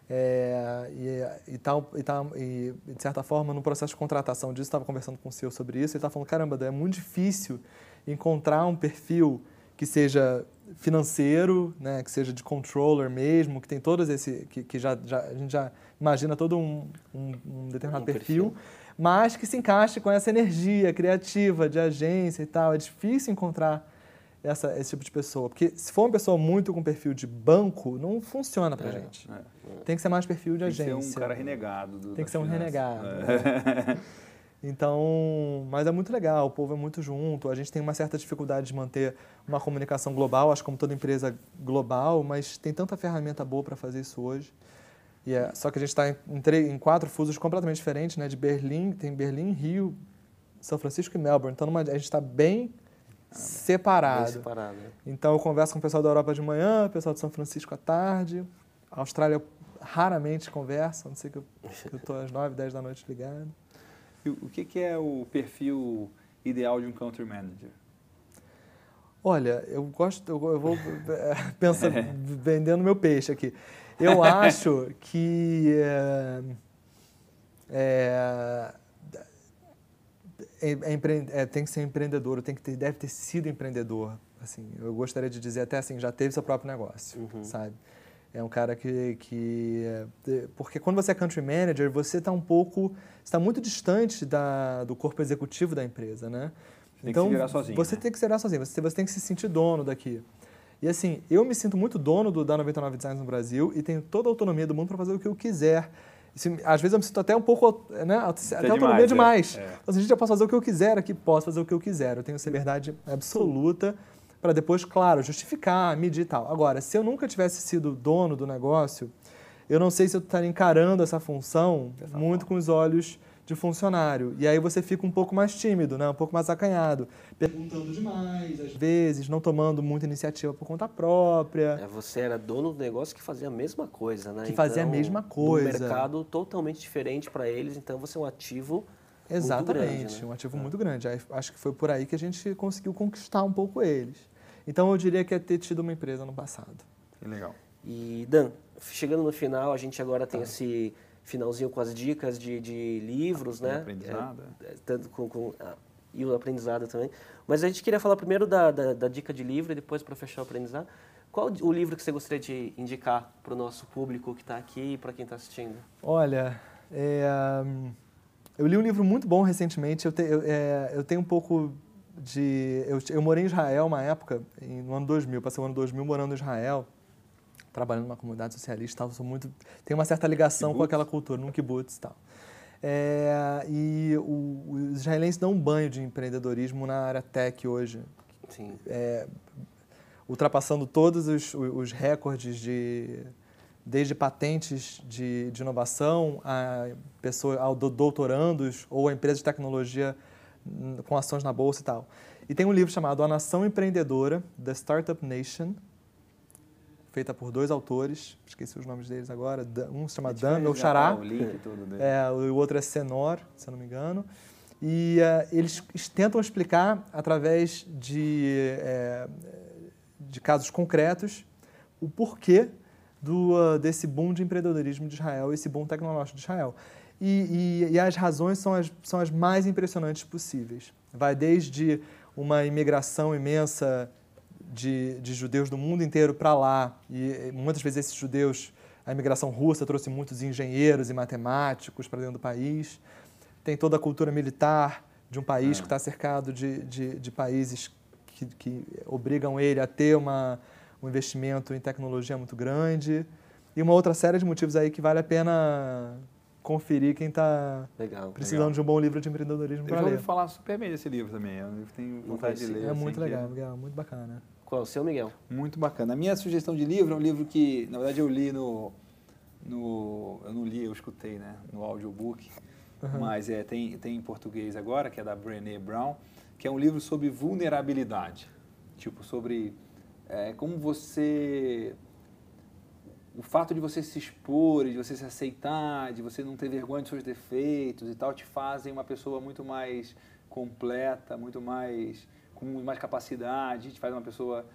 É, e, e, tal, e, tal, e, de certa forma, no processo de contratação disso, estava conversando com o CEO sobre isso, ele estava falando, caramba, é muito difícil encontrar um perfil que seja financeiro, né, que seja de controller mesmo, que tem todos esse, que, que já, já, a gente já imagina todo um, um, um determinado um perfil, perfil, mas que se encaixe com essa energia criativa de agência e tal. É difícil encontrar essa, esse tipo de pessoa. Porque se for uma pessoa muito com perfil de banco, não funciona pra é, gente. É, Tem que ser mais perfil de Tem agência. Tem que ser um cara renegado. Do, Tem que ser um renegado. É. Então, mas é muito legal, o povo é muito junto. A gente tem uma certa dificuldade de manter uma comunicação global, acho como toda empresa global, mas tem tanta ferramenta boa para fazer isso hoje. E é, só que a gente está em, em, em, quatro fusos completamente diferentes, né? De Berlim, tem Berlim, Rio, São Francisco e Melbourne. Então numa, a gente está bem separado. Bem separado né? Então eu converso com o pessoal da Europa de manhã, o pessoal de São Francisco à tarde. A Austrália raramente conversa, a não sei que eu estou às 9, 10 da noite ligado. E o que, que é o perfil ideal de um country manager? Olha, eu gosto, eu, eu vou é, pensar, vendendo meu peixe aqui. Eu acho que é, é, é, é, tem que ser empreendedor, tem que ter, deve ter sido empreendedor. Assim, eu gostaria de dizer até assim, já teve seu próprio negócio, uhum. sabe? É um cara que, que porque quando você é country manager, você está um pouco, está muito distante da, do corpo executivo da empresa, né? Tem então, que se virar sozinho. Você né? tem que se virar sozinho, você, você tem que se sentir dono daqui. E assim, eu me sinto muito dono do, da 99 Designs no Brasil e tenho toda a autonomia do mundo para fazer o que eu quiser. Assim, às vezes eu me sinto até um pouco, né, até é autonomia demais. demais. É. É. Então, gente, eu posso fazer o que eu quiser aqui, posso fazer o que eu quiser. Eu tenho essa liberdade absoluta para depois, claro, justificar, medir e tal. Agora, se eu nunca tivesse sido dono do negócio, eu não sei se eu estaria encarando essa função muito com os olhos de funcionário. E aí você fica um pouco mais tímido, né? um pouco mais acanhado. Perguntando demais, às vezes, não tomando muita iniciativa por conta própria. É, você era dono do negócio que fazia a mesma coisa, né? Que fazia a então, mesma coisa. Um mercado totalmente diferente para eles, então você é um ativo Exatamente, muito grande, né? um ativo é. muito grande. Acho que foi por aí que a gente conseguiu conquistar um pouco eles. Então eu diria que é ter tido uma empresa no passado. Que legal. E Dan, chegando no final, a gente agora tem tá. esse finalzinho com as dicas de, de livros, né? Aprendizado. É, é, tanto com, com ah, e o aprendizado também. Mas a gente queria falar primeiro da, da, da dica de livro e depois para fechar o aprendizado. Qual o livro que você gostaria de indicar para o nosso público que está aqui e para quem está assistindo? Olha, é, eu li um livro muito bom recentemente. Eu, te, eu, é, eu tenho um pouco de... Eu, eu morei em Israel uma época, no ano 2000, passei o ano 2000 morando em Israel trabalhando numa comunidade socialista, tal, sou muito tenho uma certa ligação kibbutz. com aquela cultura, num kibbutz e tal. É, e o, os israelenses dão um banho de empreendedorismo na área tech hoje. Sim. É, ultrapassando todos os, os recordes de desde patentes de, de inovação a pessoa, ao doutorandos ou a empresa de tecnologia hum, com ações na bolsa e tal. E tem um livro chamado A Nação Empreendedora, The Startup Nation, feita por dois autores, esqueci os nomes deles agora, um se chama Dan, meu xará, é, o outro é Senor, se eu não me engano, e uh, eles tentam explicar através de, é, de casos concretos o porquê do, uh, desse boom de empreendedorismo de Israel, esse boom tecnológico de Israel. E, e, e, as razões são as, são as mais impressionantes possíveis. Vai desde uma imigração imensa de, de judeus do mundo inteiro para lá, e muitas vezes esses judeus, a imigração russa trouxe muitos engenheiros e matemáticos para dentro do país. Tem toda a cultura militar de um país é. que está cercado de, de, de países que, que obrigam ele a ter uma, um investimento em tecnologia muito grande e uma outra série de motivos aí que vale a pena conferir quem está precisando legal. de um bom livro de empreendedorismo para ler. Eu ouvi falar super bem desse livro também, é que tenho vontade de ler. É assim, muito legal, legal, muito bacana. Qual é o seu, Miguel? Muito bacana. A minha sugestão de livro é um livro que, na verdade, eu li no... no eu não li, eu escutei, né, no audiobook, uhum. mas é, tem, tem em português agora, que é da Brené Brown, que é um livro sobre vulnerabilidade. Tipo, sobre é, como você o fato de você se expor, de você se aceitar, de você não ter vergonha de seus defeitos e tal, te fazem uma pessoa muito mais completa, muito mais com mais capacidade, te faz uma pessoa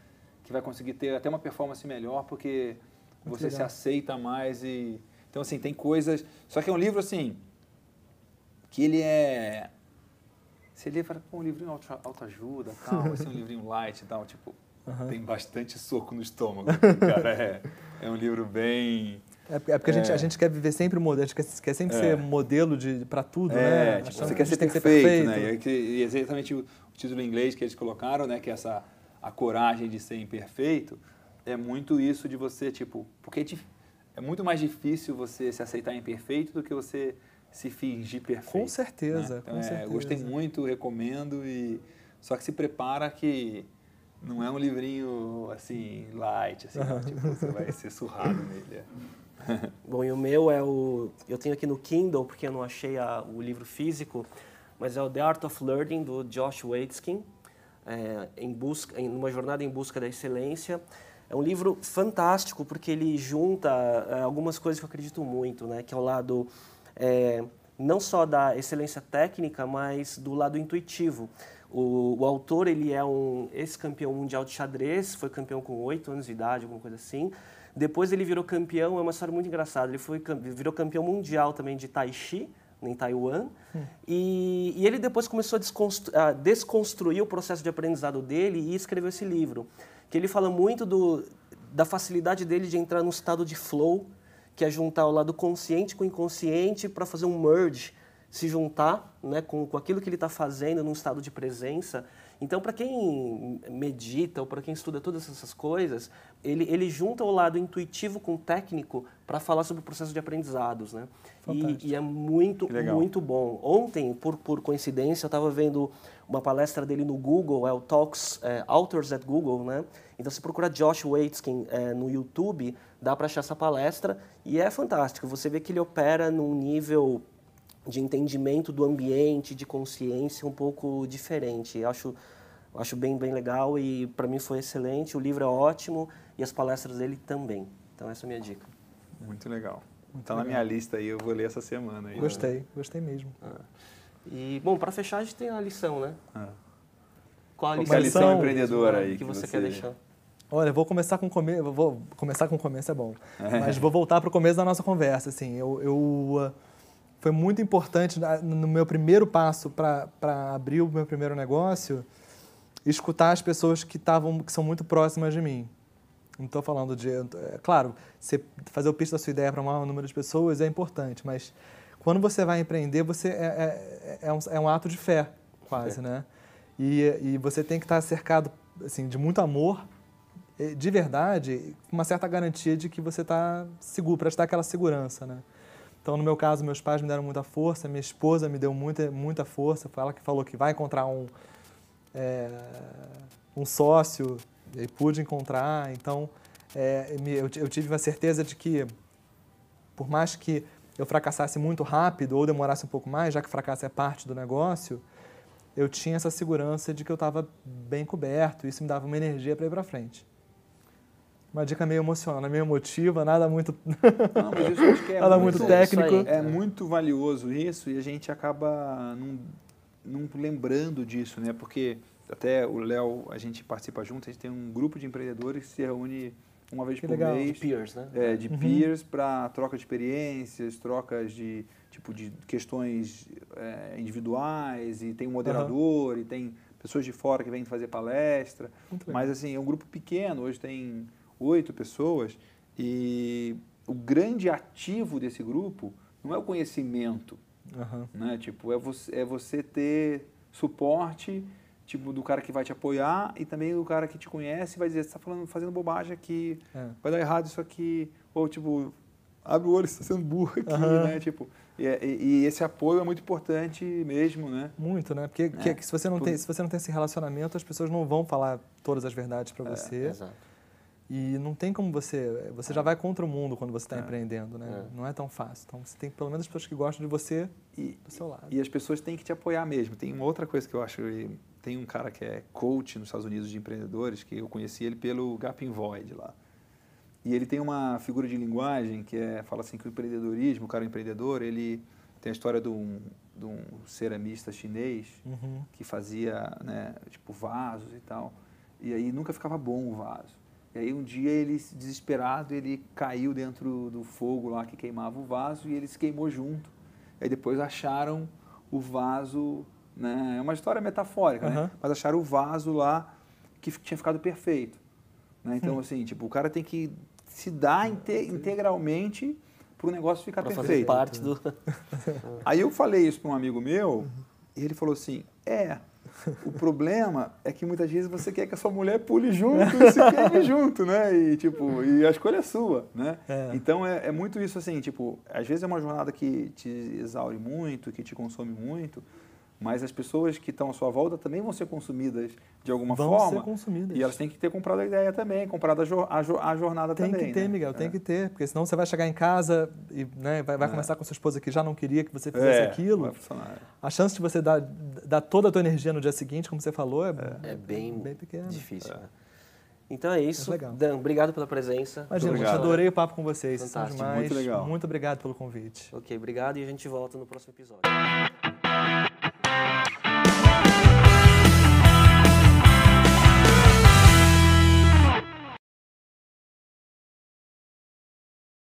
que vai conseguir ter até uma performance melhor porque muito você legal. se aceita mais e então assim tem coisas. Só que é um livro assim que ele é você lê para um livrinho autoajuda, tal, assim, um livrinho light e tal, tipo Uhum. Tem bastante soco no estômago, cara. É, é um livro bem. É, é porque é. A, gente, a gente quer viver sempre o modelo, a gente quer, quer sempre é. ser modelo para tudo, é, né? Tipo, você quer ser perfeito, perfeito, né? E, exatamente o, o, título em inglês que eles colocaram, né? Que é essa a coragem de ser imperfeito, é muito isso de você, tipo, porque é muito mais difícil você se aceitar imperfeito do que você se fingir perfeito. Com certeza, né? então, com certeza. Gostei muito, recomendo e só que se prepara que não é um livrinho assim, light, assim, não, tipo, você vai ser surrado nele. É. Bom, e o meu é o. Eu tenho aqui no Kindle, porque eu não achei a, o livro físico, mas é o The Art of Learning, do Josh Waitzkin, é, em busca, em uma jornada em busca da excelência. É um livro fantástico, porque ele junta é, algumas coisas que eu acredito muito, né? que é o lado é, não só da excelência técnica, mas do lado intuitivo. O, o autor ele é um ex-campeão mundial de xadrez, foi campeão com 8 anos de idade, alguma coisa assim. Depois ele virou campeão, é uma história muito engraçada, ele foi, virou campeão mundial também de Tai Chi, em Taiwan. Hum. E, e, ele depois começou a, a, desconstruir o processo de aprendizado dele e escreveu esse livro. Que ele fala muito do, da facilidade dele de entrar no estado de flow, que é juntar o lado consciente com o inconsciente para fazer um merge se juntar né, com, com aquilo que ele está fazendo num estado de presença. Então, para quem medita ou para quem estuda todas essas coisas, ele, ele junta o lado intuitivo com o técnico para falar sobre o processo de aprendizados. Né? E, e, é muito, muito bom. Ontem, por, por coincidência, eu estava vendo uma palestra dele no Google, é o Talks é, Authors at Google. Né? Então, se procura Josh Waitzkin é, no YouTube, dá para achar essa palestra e é fantástico. Você vê que ele opera num nível de entendimento do ambiente, de consciência um pouco diferente. Acho, acho bem, bem legal e para mim foi excelente. O livro é ótimo e as palestras dele também. Então essa é a minha dica. Muito legal. Está na minha lista aí, eu vou ler essa semana. Aí, gostei, né? gostei mesmo. Ah. E, bom, para fechar, a gente tem a lição, né? Ah. Qual a lição, Qual a lição empreendedora aí que, que você, você quer deixar? Olha, vou começar com começo, vou começar com o começo é bom, mas vou voltar para o começo da nossa conversa. Assim, eu, eu foi muito importante no meu primeiro passo para abrir o meu primeiro negócio, escutar as pessoas que estavam que são muito próximas de mim. Não estou falando de, é, claro, você fazer o pitch da sua ideia para um maior número de pessoas é importante, mas quando você vai empreender, você é, é, é, um, é um ato de fé, quase, né? E, e você tem que estar cercado assim de muito amor, de verdade, com uma certa garantia de que você está seguro para te dar aquela segurança, né? Então, no meu caso, meus pais me deram muita força, minha esposa me deu muita, muita força. Foi ela que falou que vai encontrar um, é, um sócio, e pude encontrar. Então, é, eu, eu tive uma certeza de que, por mais que eu fracassasse muito rápido ou demorasse um pouco mais, já que fracasso é parte do negócio, eu tinha essa segurança de que eu estava bem coberto. Isso me dava uma energia para ir para frente. Uma dica meio emocional, meio emotiva, nada muito. Não, mas isso acho que é nada muito, muito técnico. É muito valioso isso e a gente acaba não, não lembrando disso, né? Porque até o Léo, a gente participa junto, a gente tem um grupo de empreendedores que se reúne uma vez Que por legal. mês. De peers, né? É, de Uhum. peers para troca de experiências, trocas de tipo de questões é, individuais e tem um moderador e tem pessoas de fora que vêm fazer palestra. Muito legal. Mas assim, é um grupo pequeno, hoje tem oito pessoas e o grande ativo desse grupo não é o conhecimento, Aham. né? Tipo, é você, é você ter suporte tipo do cara que vai te apoiar e também do cara que te conhece e vai dizer, você está falando, fazendo bobagem aqui, É. vai dar errado isso aqui, ou tipo, abre o olho, você está sendo burro aqui, Aham. né? Tipo, e, e- e esse apoio é muito importante mesmo, né? Muito, né? Porque que- que se, você não tudo. tem, se você não tem esse relacionamento, as pessoas não vão falar todas as verdades para você. Exato. E não tem como você. Você já vai contra o mundo quando você está É. empreendendo, né? É. Não é tão fácil. Então você tem pelo menos pessoas que gostam de você E, do seu lado. E as pessoas têm que te apoiar mesmo. Tem uma outra coisa que eu acho, tem um cara que é coach nos Estados Unidos de empreendedores, que eu conheci ele pelo Gaping Void lá. E ele tem uma figura de linguagem que é, fala assim que o empreendedorismo, o cara empreendedor, ele tem a história de um, de um ceramista chinês Uhum. que fazia, né, tipo vasos e tal. E aí nunca ficava bom o vaso. E aí um dia ele, desesperado, ele caiu dentro do fogo lá que queimava o vaso e ele se queimou junto. Aí depois acharam o vaso, né, é uma história metafórica, né? Aham. Mas acharam o vaso lá que tinha ficado perfeito. Né? Então Hum. assim, tipo, o cara tem que se dar inte- integralmente para o negócio ficar fazer perfeito. parte do. Aí eu falei isso para um amigo meu e ele falou assim: é, o problema é que muitas vezes você quer que a sua mulher pule junto e se queime junto, né? E tipo, e a escolha é sua, né? É. Então é, é muito isso assim, tipo, às vezes é uma jornada que te exaure muito, que te consome muito, mas as pessoas que estão à sua volta também vão ser consumidas de alguma Vão forma. ser consumidas. E elas têm que ter comprado a ideia também, comprado a, jo- a jo- a jornada Tem também. que ter, né? Miguel, tem É. que ter. Porque senão você vai chegar em casa e né, vai, vai É. conversar com sua esposa que já não queria que você fizesse É, aquilo. vai funcionar. A chance de você dar, dar toda a tua energia no dia seguinte, como você falou, é, É bem, bem pequena. difícil. né? Então é isso. Mas legal. Dan, obrigado pela presença. Imagina, obrigado. adorei o papo com vocês. Fantástico, demais. muito legal. Muito obrigado pelo convite. Ok, obrigado e a gente volta no próximo episódio.